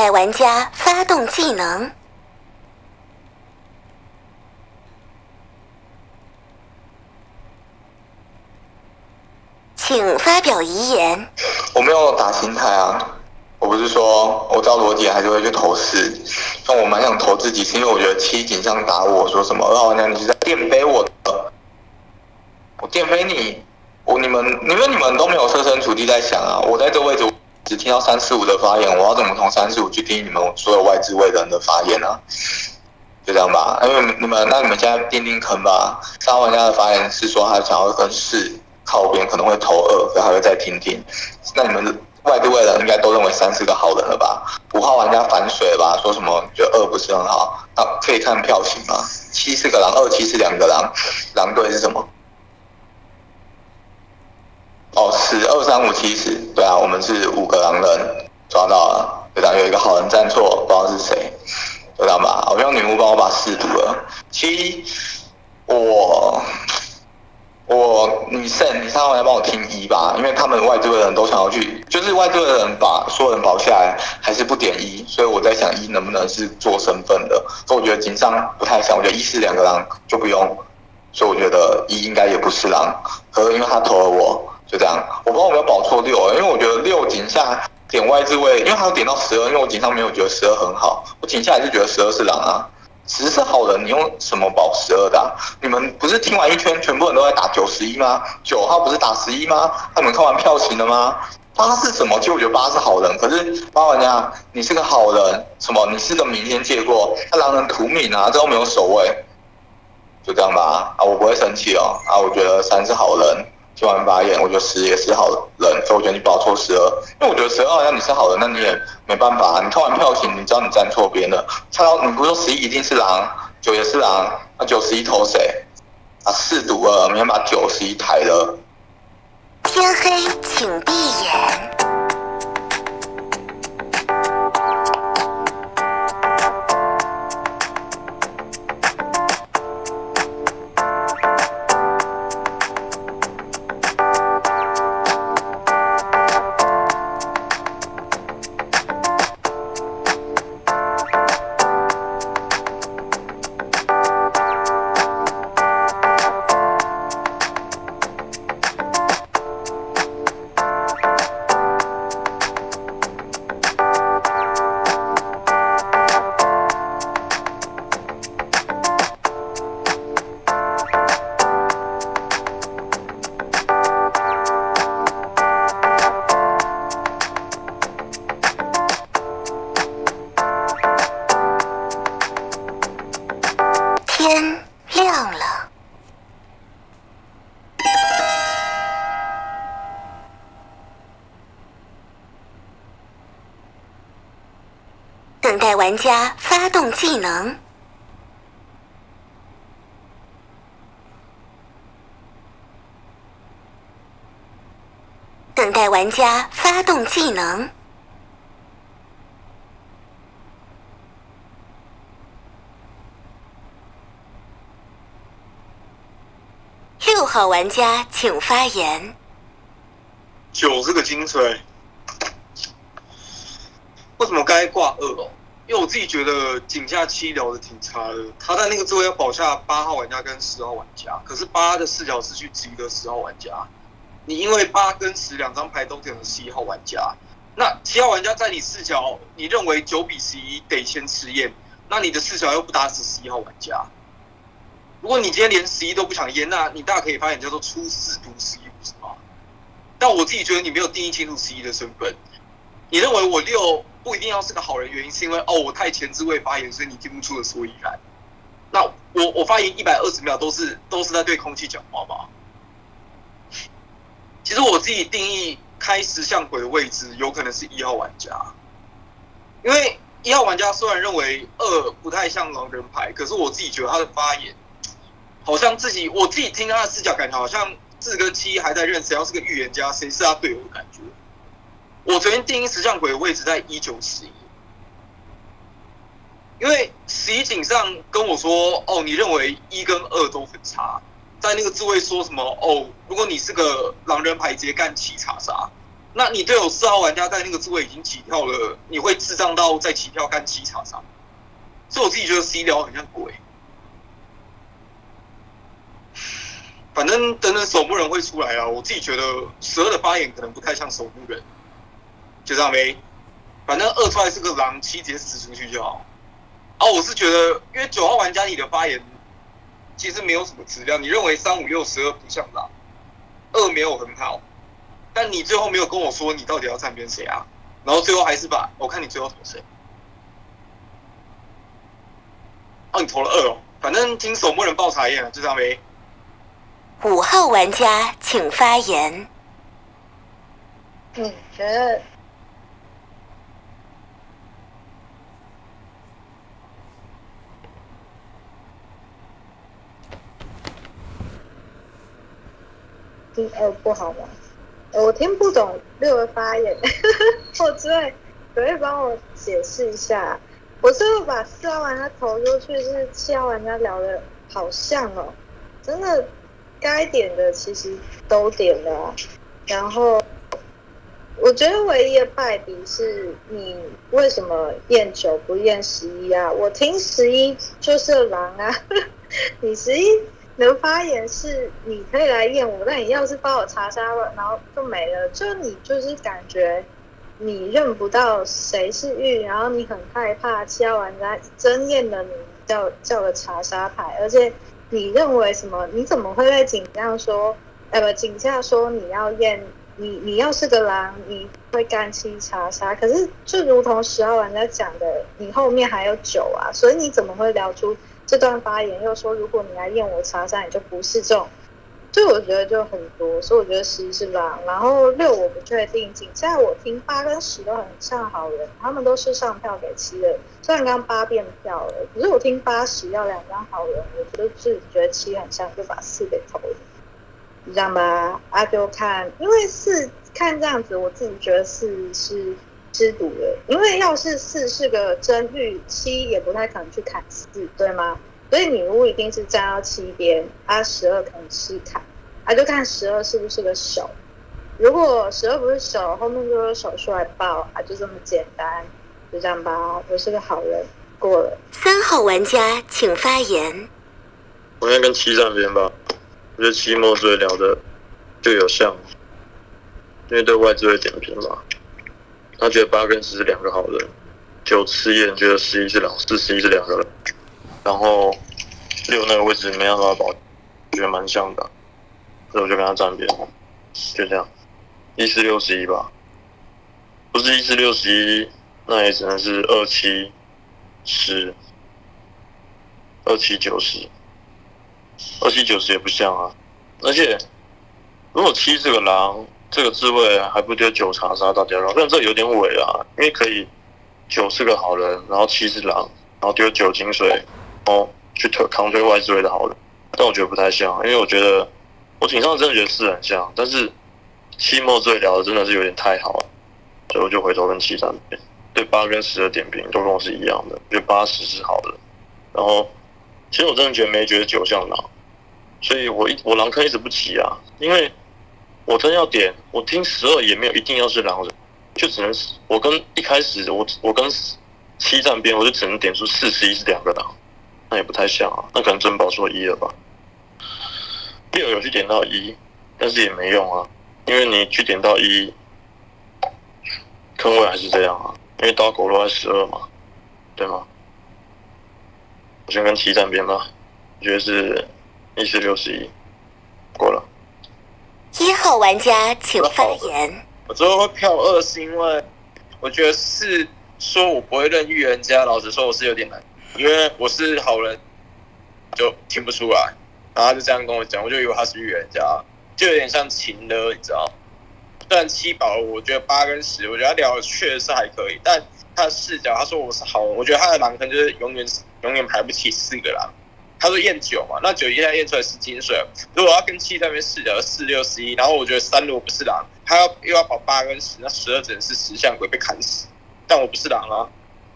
等待玩家发动技能。请发表遗言。我没有打心态啊，我不是说我照逻辑还是会去投四，但我蛮想投自己，是因为我觉得七井上打我说什么二号娘你是在电飞我的，我电飞你，我你们因为你们都没有设身处地在想啊，我在这位置只听到三四五的发言，我要怎么从三四五去听你们所有外置位的人的发言呢、就这样吧，因为你们那你们现在奠定坑吧。三号玩家的发言是说他想要跟四靠边，可能会投二，所以还会再听听。那你们外地位的人应该都认为三是个好人了吧？五号玩家反水吧，说什么觉得二不是很好？那可以看票型吗？七是个狼，二七是两个狼，狼队是什么？哦，十二三五七十，对啊，我们是五个狼人抓到了，对啊，有一个好人站错，不知道是谁，就这样吧。好像女巫帮我把四读了。七，我我你胜，你上回来帮我听一吧，因为他们外队的人都想要去，就是外队的人把所有人保下来，还是不点一，所以我在想一能不能是做身份的，所以我觉得井上不太像，我觉得一是两个狼就不用，所以我觉得一应该也不是狼，可是因为他投了我。就这样，我不知道有没有保错六，因为我觉得六井下点外置位，因为他有点到十二，因为我井上没有觉得十二很好，我井下还是觉得十二是狼啊，十是好人，你用什么保十二的、你们不是听完一圈，全部人都在打九十一吗？九号不是打十一吗？他们看完票型了吗？八是什么？其实我觉得八是好人，可是八玩家，你是个好人，什么？你是个明天借过，他狼人屠敏啊，这都没有守卫，就这样吧，啊，我不会生气哦，啊，我觉得三是好人。听完发言，我觉得十也是好人，所以我觉得你保错十二，因为我觉得十二要你是好人，那你也没办法、啊。你看完票型，你知道你站错边了。猜到你不说十一一定是狼，九也是狼，那九十一投谁？啊，四赌二，明天把九十一抬了。天黑请闭眼。号玩家请发言。九是个精髓，为什么该挂二哦？因为我自己觉得井下七聊的挺差的，他在那个座位要保下八号玩家跟十号玩家，可是八的视角是去质疑的十号玩家。你因为八跟十两张牌都点了十一号玩家，那七号玩家在你视角，你认为九比十一得先吃验，那你的视角又不打死十一号玩家。如果你今天连十一都不想验，那你大可以发言叫做出四毒十一，不是吗？但我自己觉得你没有定义清楚十一的身份。你认为我六不一定要是个好人，原因是因为哦我太前置位发言，所以你听不出的所以然。那我我发言一百二十秒都是都是在对空气讲话吗？其实我自己定义开石像鬼的位置，有可能是一号玩家，因为一号玩家虽然认为二不太像狼人牌，可是我自己觉得他的发言好像自己我自己听他的视角，感觉好像四跟七还在认谁要是个预言家，谁是他队友的感觉。我昨天定义石像鬼的位置在一九十一，因为十一井上跟我说，哦，你认为一跟二都很差，在那个自卫说什么？哦，如果你是个狼人牌，直接干七查杀，那你队友四号玩家在那个自卫已经起跳了，你会智障到再起跳干七查杀？所以我自己觉得 C 聊很像鬼。反正等等守墓人会出来啊，我自己觉得十二的发言可能不太像守墓人。就这样呗，反正二出来是个狼，七直接死出去就好。啊，我是觉得，因为九号玩家你的发言其实没有什么质量，你认为三五六十二不像狼，二没有很好，但你最后没有跟我说你到底要站边谁啊？然后最后还是把我看你最后投谁？哦，你投了二哦，反正听守墓人报查验了，就这样呗。五号玩家请发言。你觉得？第二不好玩。我听不懂六的发言。我最可以帮我解释一下。我最后把四号玩家投出去是七号玩家聊的好像哦？真的该点的其实都点了、然后我觉得唯一的败笔是你为什么验九不验十一啊？我听十一就是狼啊，你十一能发言是你可以来验我，但你要是帮我查杀了，然后就没了，就你就是感觉你认不到谁是玉，然后你很害怕其他玩家真验了你叫叫了查杀牌，而且你认为什么？你怎么会在警上说？呃，不，警下说你要验你，你要是个狼，你会干七查杀。可是就如同十号玩家讲的，你后面还有九啊，所以你怎么会聊出这段发言？又说如果你来验我查杀，你就不是这种。就我觉得就很多，所以我觉得十一是狼，然后六我不确定。警下我听八跟十都很像好人，他们都是上票给七的。虽然刚八变票了，可是我听八十要两张好人，我就自己觉得七很像，就把四给投了。你知道吗？啊，就看，因为四看这样子，我自己觉得四是吃毒的，因为要是四是个真玉，七也不太可能去砍四，对吗？所以女巫一定是站到七边，啊，十二可能七卡，啊，就看十二是不是个手。如果十二不是手，后面就有手出来报，啊，就这么简单，就这样吧。我是个好人，过了。三号玩家请发言。我应该跟七站边吧，我觉得七末最聊的就有像，因为对外资会点评嘛，他觉得八跟十是两个好人，九吃验觉得十一是两，四十一是两个人，然后六那个位置没办法保，觉得蛮像的，所以我就跟他站边，就这样，一四六十一吧，不是一四六十一，那也只能是二七十，二七九十。二七九十也不像啊，而且如果七是个狼，这个智慧还不丢九查杀大家狼，但这有点伪啊，因为可以九是个好人，然后七是狼，然后丢九金水，后去推扛推外智慧的好人，但我觉得不太像，因为我觉得我挺上真的觉得是很像，但是期末最聊的真的是有点太好了，所以我就回头跟七站边，对八跟十的点评都跟我是一样的，觉得八十是好的，然后。其实我真的觉得没觉得九像狼，所以我一我狼坑一直不起啊，因为我真要点，我听十二也没有一定要是狼人，就只能我跟一开始我我跟七站边，我就只能点出四十一是两个狼，那也不太像啊，那可能珍宝说一了吧。六有去点到一，但是也没用啊，因为你去点到一，坑位还是这样啊，因为刀狗落在十二嘛，对吗？我先跟七站边吧，我觉得是一四六十一，过了。一号玩家请发言。我最后会票二是因为我觉得是说我不会认预言家，老实说我是有点难，因为我是好人就听不出来，然后他就这样跟我讲，我就以为他是预言家，就有点像情的，你知道？虽然七宝，我觉得八跟十，我觉得他聊的确实是还可以，但他的视角，他说我是好人，我觉得他的狼坑就是永远永远排不起四个狼。他说验九嘛，那九一下验出来是金水，如果要跟七在那边视角四六十一，然后我觉得三如果不是狼，他要又要跑八跟十，那十二只能是十像鬼被砍死，但我不是狼啊，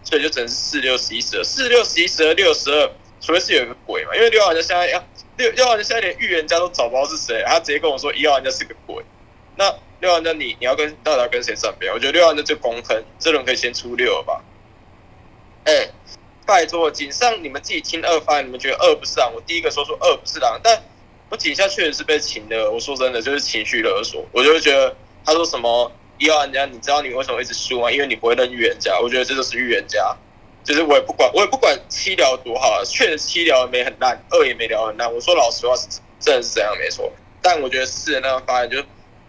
所以就只能是四六十一十二，四六十一十二六十二，除非是有一个鬼嘛，因为六号玩家现在要六六号玩家现在连预言家都找不到是谁，他直接跟我说一号玩家是个鬼，那六号玩家你你要跟到底要跟谁站边？我觉得六号玩家就公坑，这轮可以先出六吧？哎、拜托，井上你们自己听二发，你们觉得二不是狼？我第一个说出二不是狼，但我井下确实是被情的。我说真的，就是情绪勒索。我就会觉得他说什么一号人家，你知道你为什么一直输吗？因为你不会认预言家。我觉得这就是预言家。就是我也不管，我也不管七聊多好，确实七聊没很烂，二也没聊很烂。我说老实话，是真的是这样没错。但我觉得四的那个发言就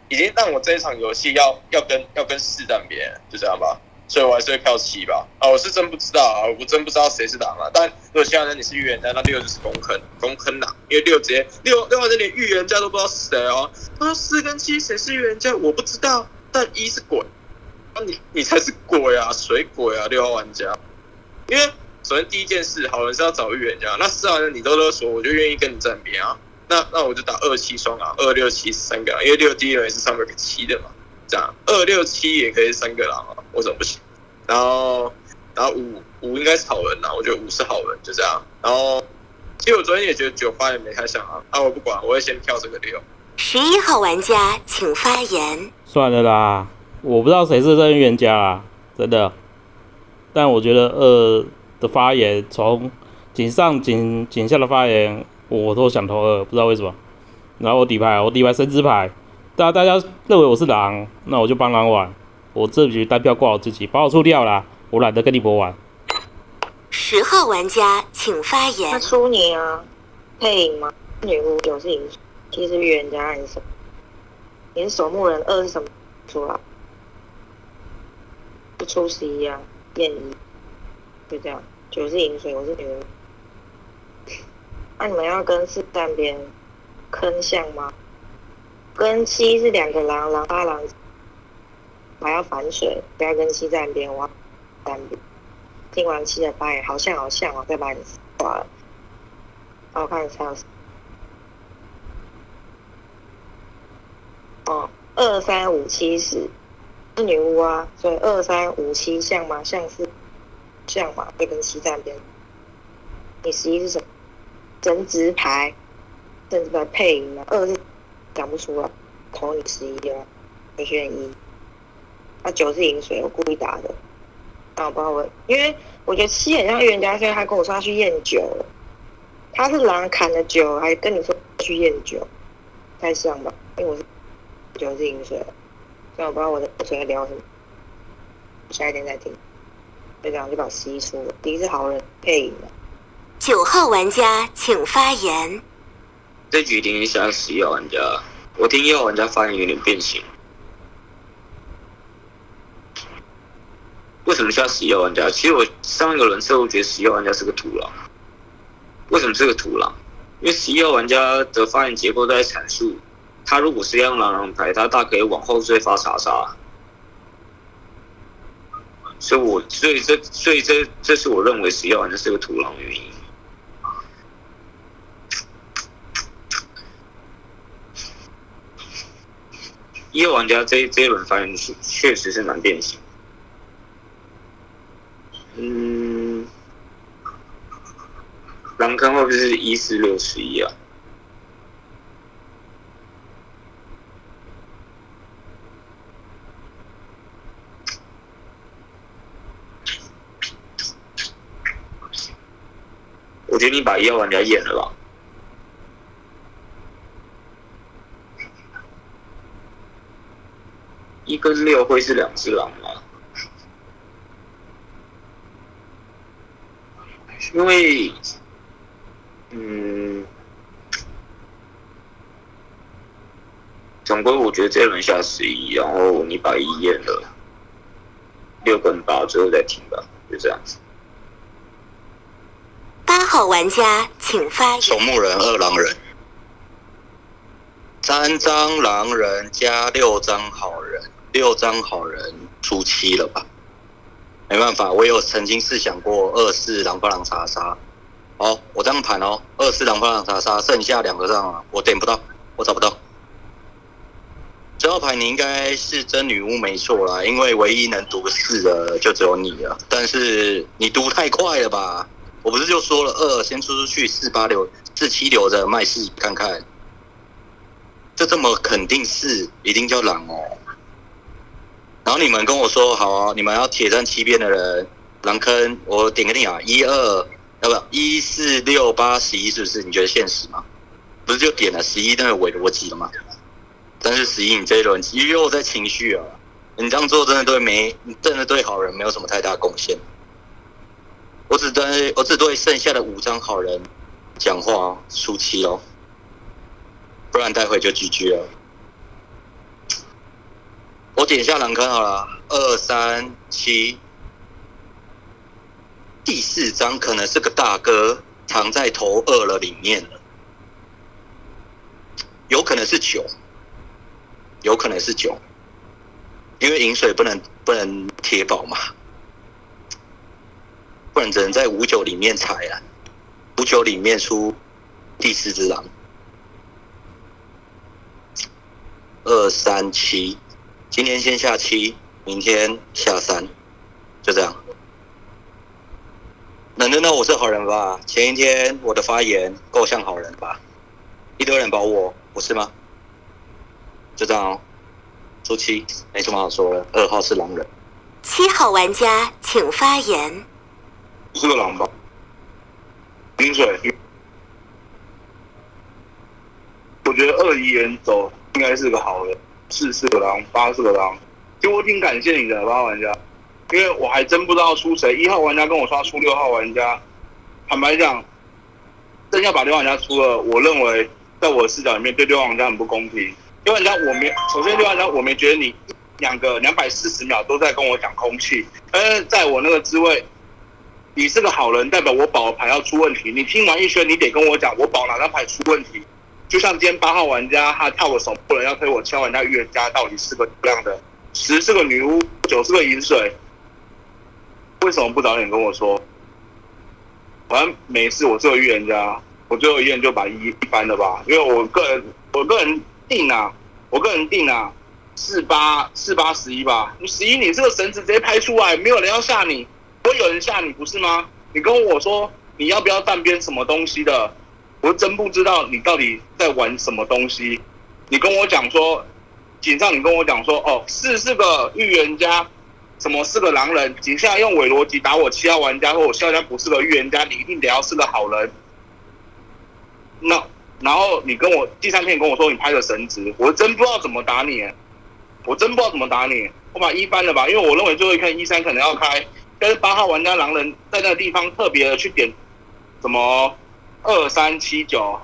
已经让我这一场游戏要要跟要跟四站边，就这样吧。所以我还是会票七吧。啊，我是真不知道啊，我真不知道谁是狼啊。但如果现在你是预言家，那六就是公坑，公坑狼，因为六直接六六号人连预言家都不知道是谁哦。他说四跟七谁是预言家，我不知道，但一是鬼，那、你你才是鬼啊，水鬼啊，六号玩家。因为首先第一件事，好人是要找预言家，那四号人你都勒索，我就愿意跟你站边啊。那那我就打二七双狼，二六七三个狼，因为六第一轮是上面个七的嘛，这样二六七也可以三个狼啊，为什么不行？然后然后五五应该是好人呐，我觉得五是好人，就这样。然后其实我昨天也觉得九发言没太像啊，啊我不管，我会先跳这个六。十一号玩家请发言。算了啦，我不知道谁是真预言家啊，真的。但我觉得二的发言，从井上井井下的发言，我都想投二，不知道为什么。然后我底牌，我底牌神之牌，大家大家认为我是狼，那我就帮狼玩。我这局单票挂我自己，把我出掉啦，我懒得跟你博玩。十号玩家请发言。他。出你啊，配赢吗？女巫有是赢，其实预言家还是什么？你是守墓人，二是什么？出来，不出十一啊，验一，就这样。九是饮水，我是女巫。那、你们要跟四站边坑像吗？跟七是两个狼，狼八狼，还要反水，不要跟七站边，我要站边。听完七的发言，好像好像哦，再把你挂了。好，我看一下。哦，二三五七十是女巫啊，所以二三五七像吗？像是像嘛，会跟七站边。你十一是什么？整职牌，整职牌配音啊，二是讲不出来，投你十一啊，我选一。那九是饮水，我故意打的。那我不知道我，因为我觉得七很像预言家，所以他跟我说他去验酒，他是狼砍了酒，还跟你说去验酒，太像吧？因为我是酒是饮水，所以我不知道我的嘴在聊什么，下一天再听。就这样就把十一出了，第一是好人配音的。九号玩家请发言。这局听一下十一号玩家，我听一号玩家发言有点变形。为什么需要十一号玩家？其实我上一个轮次我觉得十一号玩家是个土狼。为什么是个土狼？因为十一号玩家的发言结构在阐述，他如果是让狼人牌，他大可以往后追发查杀。所以我所以这所以这这是我认为十一号玩家是个土狼的原因。一号玩家这这一轮发言确实是蛮变形。嗯，狼坑会不会是一四六十一啊？我觉得你把一号玩家验了吧。一跟六会是两只狼吗？因为，嗯，总归我觉得这轮下十一，然后你把一验了，六跟八最后再听吧，就这样子。好玩家请发守。墓人二狼人，三张狼人加六张好人，六张好人出七了吧？没办法，我有曾经试想过二四狼发狼查杀。好，我这样盘哦，二四狼发狼查杀，剩下两个让啊，我点不到，我找不到。这号牌你应该是真女巫没错啦，因为唯一能读四的就只有你了。但是你读太快了吧？我不是就说了二先出出去，四八流四七留着卖四看看，这这么肯定是一定叫狼哦。然后你们跟我说好啊，你们要铁站七边的人，狼坑我点个定啊，一二要不一四六八十一是不是？你觉得现实吗？不是就点了十一那个尾逻辑了吗？但是十一你这一轮又在情绪啊，你这样做真的对没真的对好人没有什么太大贡献。我只对我只对剩下的五张好人讲话哦，输七哦，不然待会就 GG 了。我点一下狼坑好了，二三七，第四张可能是个大哥藏在头二了里面了，有可能是九，有可能是九，因为饮水不能不能贴宝嘛，不然只能在五九里面踩啊，五九里面出第四只狼，二三七，今天先下七，明天下三，就这样。能认到我是好人吧？前一天我的发言够像好人吧？一堆人保我，不是吗？就这样哦。初七没什么好说的，二号是狼人。七号玩家请发言。是个狼吧？冰水，我觉得二一言走应该是个好人。四是个狼，八是个狼。其实我挺感谢你的八号玩家，因为我还真不知道出谁。一号玩家跟我刷出六号玩家，坦白讲，真要把六号玩家出了，我认为在我的视角里面对六号玩家很不公平。六号玩家我没，首先六号玩家我没觉得你两个两百四十秒都在跟我讲空气，但是在我那个滋味。你是个好人，代表我保牌要出问题。你听完一圈，你得跟我讲，我保哪张牌出问题。就像今天八号玩家他跳个手，不能要推我七号玩家预言家到底是个怎么样的？十是个女巫，九是个饮水，为什么不早点跟我说？反正没事，我是个预言家，我最后一验就把一一翻了吧。因为我个人，我个人定啊，我个人定啊，四八四八十一吧。十一，你这个绳子直接拍出来，没有人要吓你。不会有人吓你不是吗？你跟我说你要不要站边什么东西的，我真不知道你到底在玩什么东西。你跟我讲说，井上，你跟我讲说，哦，四是个预言家，什么是个狼人？井下用伪逻辑打我七号玩家，或我七号玩家不是个预言家，你一定得要是个好人。那然后你跟我第三天跟我说你拍了神职，我真不知道怎么打你，我真不知道怎么打你。我把一翻了吧，因为我认为最后一看一三可能要开。但是八号玩家狼人在那个地方特别的去点什么二三七九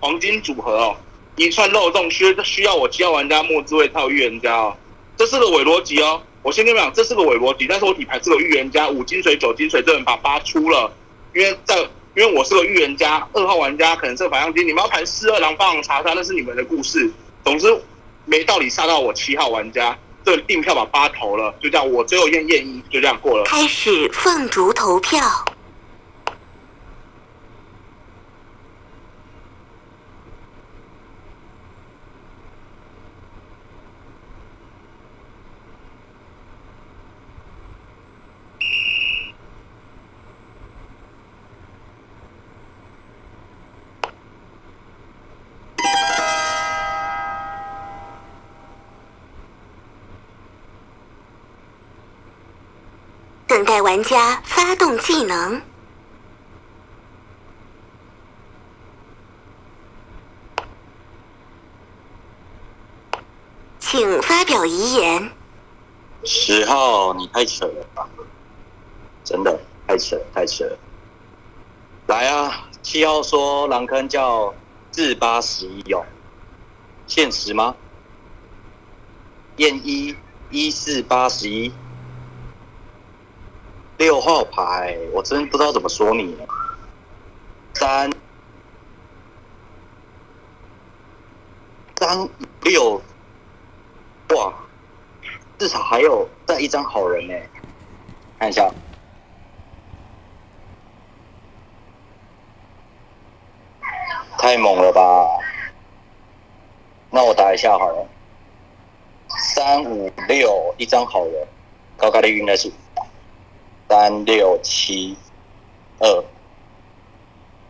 黄金组合哦，一串漏洞需需要我七号玩家末之位套预言家哦，这是个伪逻辑哦。我先跟你讲，这是个伪逻辑，但是我底牌是个预言家，五金水九金水，这人把八出了，因为在因为我是个预言家，二号玩家可能是个反向金，你们要排四二狼放查杀，那是你们的故事。总之没道理杀到我七号玩家。这订票把八投了，就这样，我最后验验一，就这样过了。开始凤竹投票。等待玩家发动技能，请发表遗言。十号，你太扯了吧！真的太扯，太扯。来啊，七号说狼坑叫四八十一哦，现实吗？验一一四八十一。六号牌，我真不知道怎么说你。三三六，哇，至少还有再一张好人呢。看一下，太猛了吧！那我打一下好了。三五六，一张好人，高概率应该是。三六七二，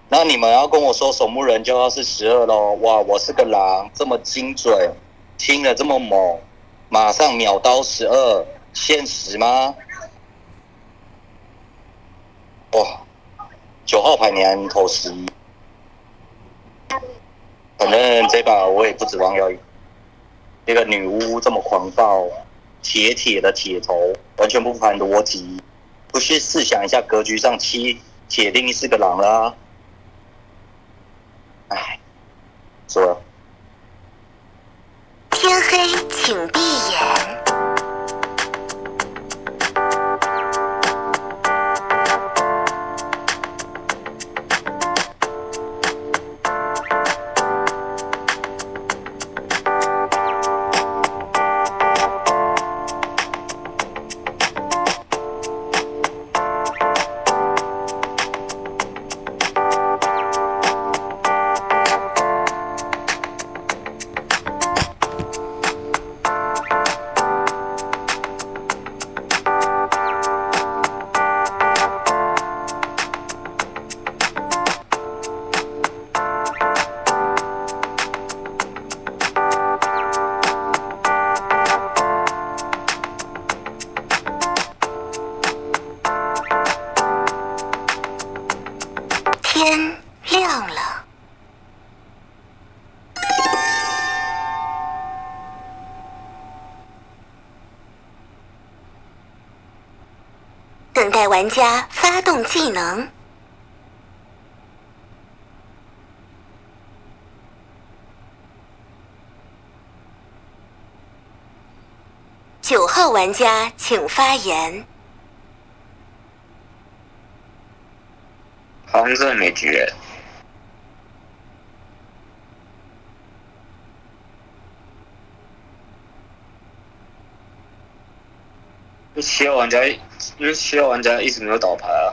那你们要跟我说守墓人就要是十二喽？哇，我是个狼，这么精准，听了这么猛，马上秒刀十二，现实吗？哇，九号牌你还投十一，反正这把我也不指望要赢。这个女巫这么狂暴，铁铁的铁头，完全不含逻辑。不去试想一下，格局上七铁定是个狼啦。哎，说。天黑，请闭眼。玩家发动技能。九号玩家请发言。黄色没局人，七号玩家，因为七号玩家一直没有倒牌啊。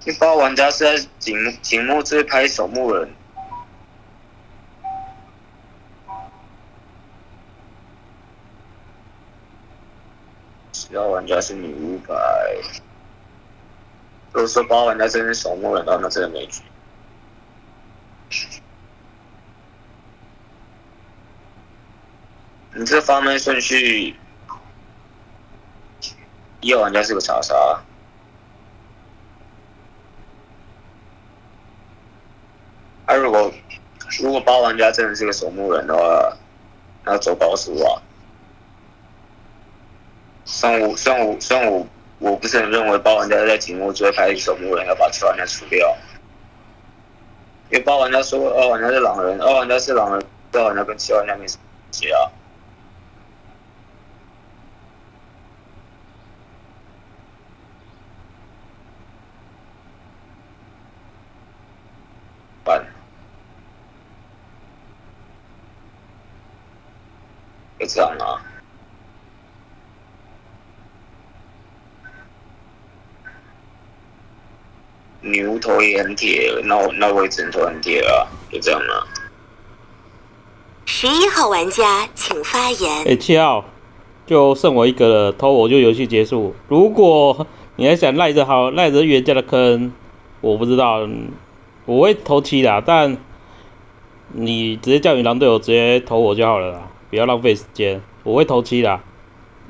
第八玩家是在景幕景幕这拍守墓人，十号玩家是女巫牌。如果说八玩家真是守墓人的话，那真的没局。你这发麦顺序，一号玩家是个查杀。啊，如果如果八玩家真的是个守墓人的话，那走高速啊。虽然我虽然我虽然我我不是很认为八玩家在节目最后拍守墓人要把七玩家除掉，因为八玩家说二玩家是狼人，二玩家是狼人，二玩家跟七玩家没什么关系啊。办，就这样啊。女巫头也很铁，那我那我也只能头很铁啊，就这样了。十一号玩家请发言。哎，七号，就剩我一个了，偷我就游戏结束。如果你还想赖着好赖着原家的坑，我不知道，我会投七的，但你直接叫你狼队友直接投我就好了啦，不要浪费时间。我会投七的。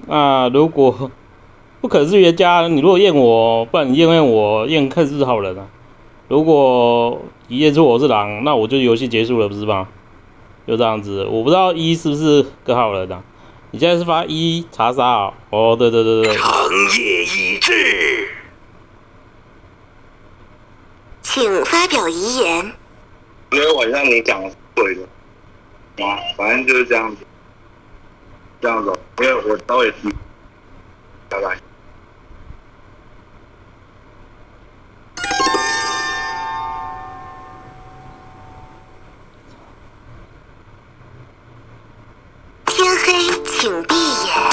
那如果 不可能是冤家，你如果验我，不然你验验我，验看是好人啊。如果你验出我是狼，那我就游戏结束了，不是吗？就这样子，我不知道一是不是个好人啊？你现在是发一查杀啊？哦，对对对对。长夜已至，请发表遗言。因为晚上你讲的是对的，啊，反正就是这样子，这样子，因为我稍微听，拜拜。天黑请闭眼。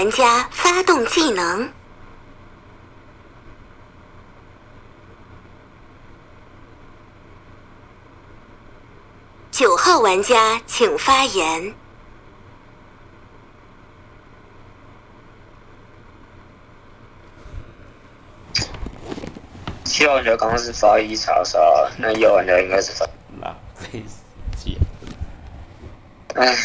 玩家发动技能。九号玩家请发言。七号玩家刚刚是发一查杀，那一号玩家应该是发。浪费时间。唉，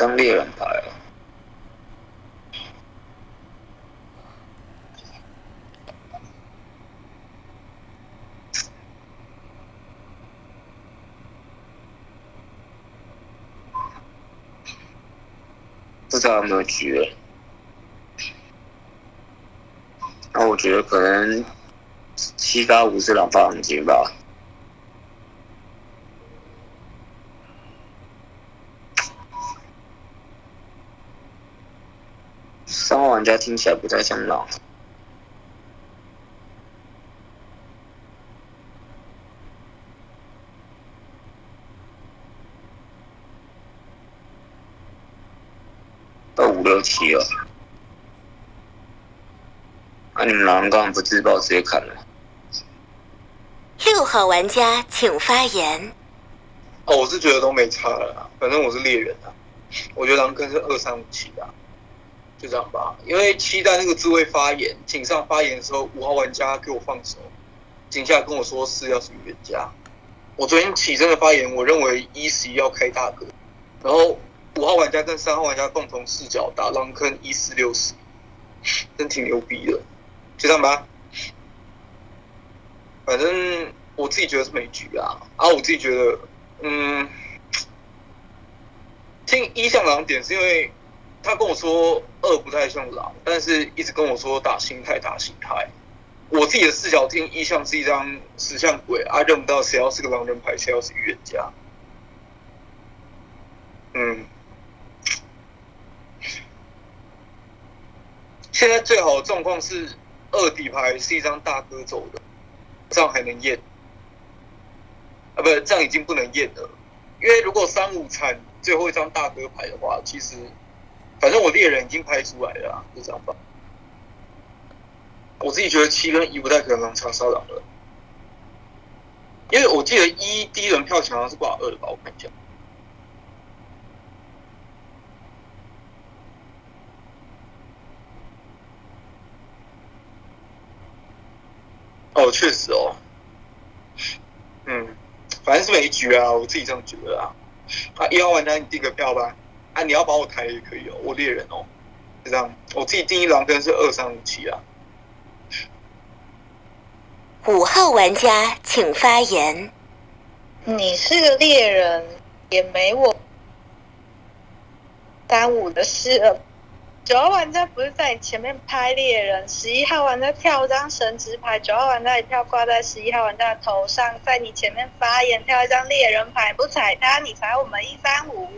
张猎人牌。不知道有没有狙？那我觉得可能七八五是两发黄金吧。听起来不太像狼。到五六七了，那、你们狼刚刚不自爆直接砍了？六号玩家请发言。哦，我是觉得都没差了啦，反正我是猎人啊。我觉得狼坑是二三五七啊，就这样吧。因为期待那个自卫发言，井上发言的时候，五号玩家给我放手，井下跟我说是要是预言家。我昨天起身的发言，我认为一十一要开大哥，然后五号玩家跟三号玩家共同视角打狼坑一四六十，真挺牛逼的，就这样吧。反正我自己觉得是没局啊，啊，我自己觉得，嗯，听一像狼点是因为他跟我说二不太像狼，但是一直跟我说打心态打心态。我自己的视角听一像是一张石像鬼啊，认不到谁要是个狼人牌，谁要是预言家。嗯，现在最好的状况是二底牌是一张大哥走的，这样还能验。啊，不，这样已经不能验了，因为如果三五残最后一张大哥牌的话，其实反正我猎人已经拍出来了啊，就这样吧。我自己觉得七跟一不太可能长烧狼了，因为我记得一第一轮票好像是挂二的吧，我看一下。哦，确实哦，嗯，反正是没局啊，我自己这样觉得啊。啊，一号玩家你订个票吧，啊，你要把我抬也可以哦，我猎人哦，就这样。我自己定义狼跟是二三五七啊。五号玩家请发言。你是个猎人，也没我三五的事了。九号玩家不是在你前面拍猎人，十一号玩家跳张神职牌，九号玩家一跳挂在十一号玩家的头上，在你前面发言跳一张猎人牌，不踩他，你踩我们一三五。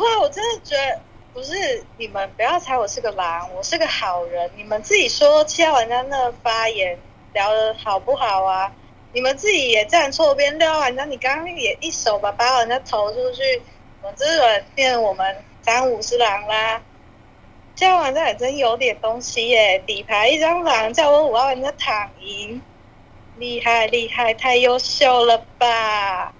不，我真的觉得不是你们不要猜我是个狼，我是个好人。你们自己说七号玩家那发言聊的好不好啊？你们自己也站错边，六号玩家你刚刚也一手把八号玩家投出去，我这个变我们三五是狼啦。七号玩家也真有点东西耶，底牌一张狼叫我五号玩家躺赢，厉害厉害，太优秀了吧！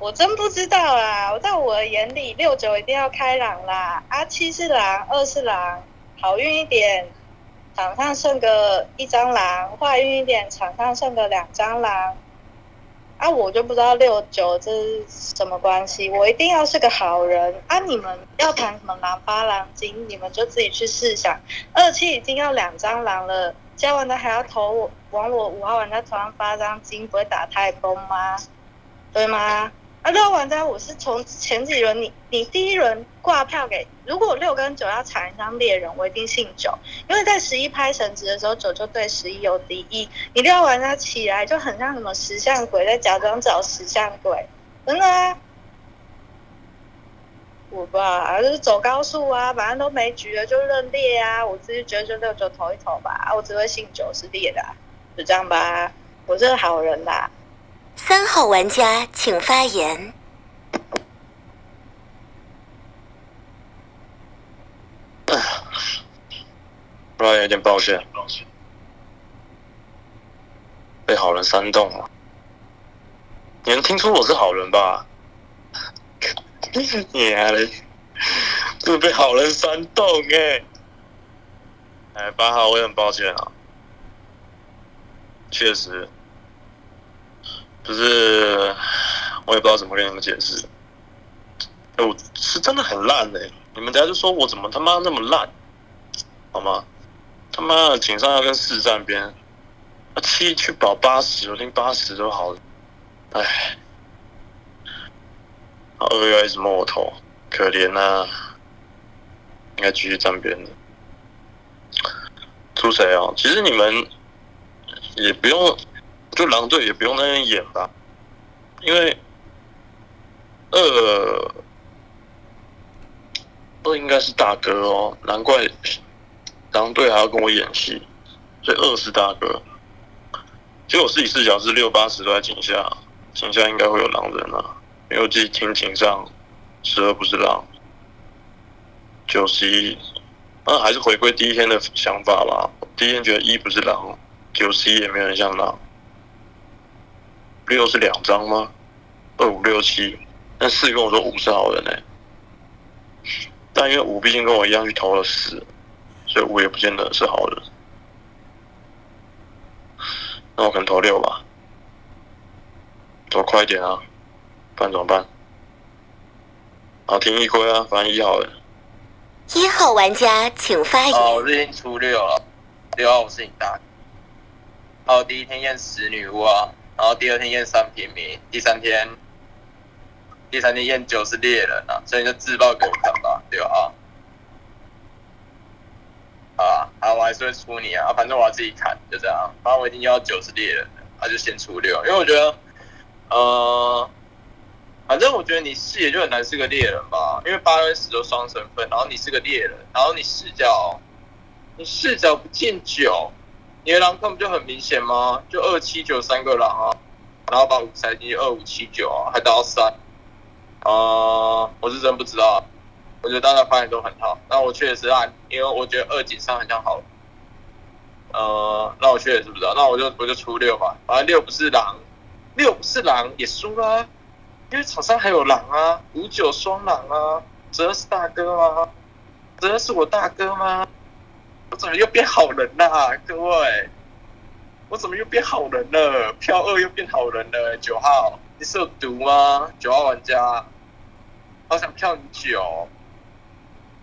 我真不知道啊，我在我的眼里，六九一定要开朗啦，啊七是狼，二是狼，好运一点，场上剩个一张狼；坏运一点，场上剩个两张狼。啊，我就不知道六九这是什么关系，我一定要是个好人啊！你们要谈什么狼八狼金，你们就自己去试想。二七已经要两张狼了，加完的还要投我往我五号玩家头上发张金，不会打太崩吗？对吗？啊，六号玩家，我是从前几轮你你第一轮挂票给，如果六跟九要抢一张猎人，我一定信九，因为在十一拍神职的时候，九就对十一有敌意。你六号玩家起来就很像什么石像鬼在假装找石像鬼，真的啊。我吧，就是走高速啊，反正都没局了，就认猎啊。我自己觉得就六九投一投吧，我只会信九是猎的、就这样吧。我是个好人啦。三号玩家请发言。不然有点抱歉，被好人煽动了。你能听出我是好人吧？你啊嘞，是被好人煽动哎、哎，八号，我也很抱歉啊，确实，就是我也不知道怎么跟你们解释。哎我是真的很烂哎、你们等下就说我怎么他妈那么烂，好吗？他妈的井上要跟四站边，啊七去保八十，我听八十就好了。哎，二月一直摸我头，可怜啊，应该继续站边的。出谁哦？其实你们也不用，就狼队也不用那样演吧，因为二二应该是大哥哦，难怪狼队还要跟我演戏，所以二是大哥。其实我自己视角是六八十都在井下，井下应该会有狼人啊，因为我自己听井上十二不是狼，九十一。那还是回归第一天的想法吧。第一天觉得一不是狼，九十一也没有人像狼。六是两张吗？二五六七，但四跟我说五是好人呢、但因为五毕竟跟我一样去投了四，所以五也不见得是好人。那我可能投六吧，走快一点啊，不然怎么办？好，听一龟啊，反正一好人。一号玩家请发言。哦，我是已经初六了，六号我是你大哥。然后第一天验死女巫啊，然后第二天验三平民，第三天第三天验九是猎人啊，所以你就自爆给我看吧，六号。啊，啊，我还是会出你啊，反正我要自己砍，就这样。反正我已经要九是猎人了，那、就先出六，因为我觉得，呃，反正我觉得你视野就很难是个猎人吧，因为八跟十都双身份，然后你是个猎人，然后你视角，你视角不见九，你的狼坑不就很明显吗？就二七九三个狼啊，然后把五塞进去二五七九啊，还打到三，呃，我是真不知道，我觉得大家发言都很好，那我确实是按，因为我觉得二井上很像好人，呃，那我确实是不知道，那我就我就出六吧，反正六不是狼，六不是狼也输了、啊。因为场上还有狼啊，五九双狼啊，泽是大哥吗？泽是我大哥吗？我怎么又变好人啦、各位，我怎么又变好人了？票二又变好人了，九号，你是有毒吗？九号玩家，好想票你九，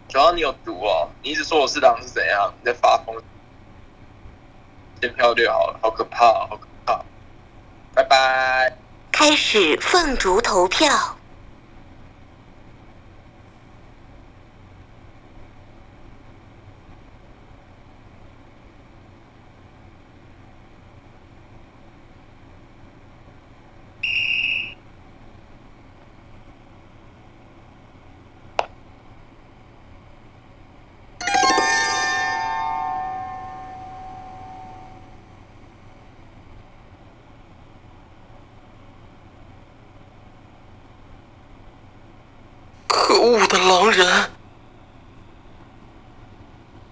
九号你有毒哦，你一直说我是狼是怎样？你在发疯？先票六好了，好可怕、好可怕，拜拜。开始凤竹投票。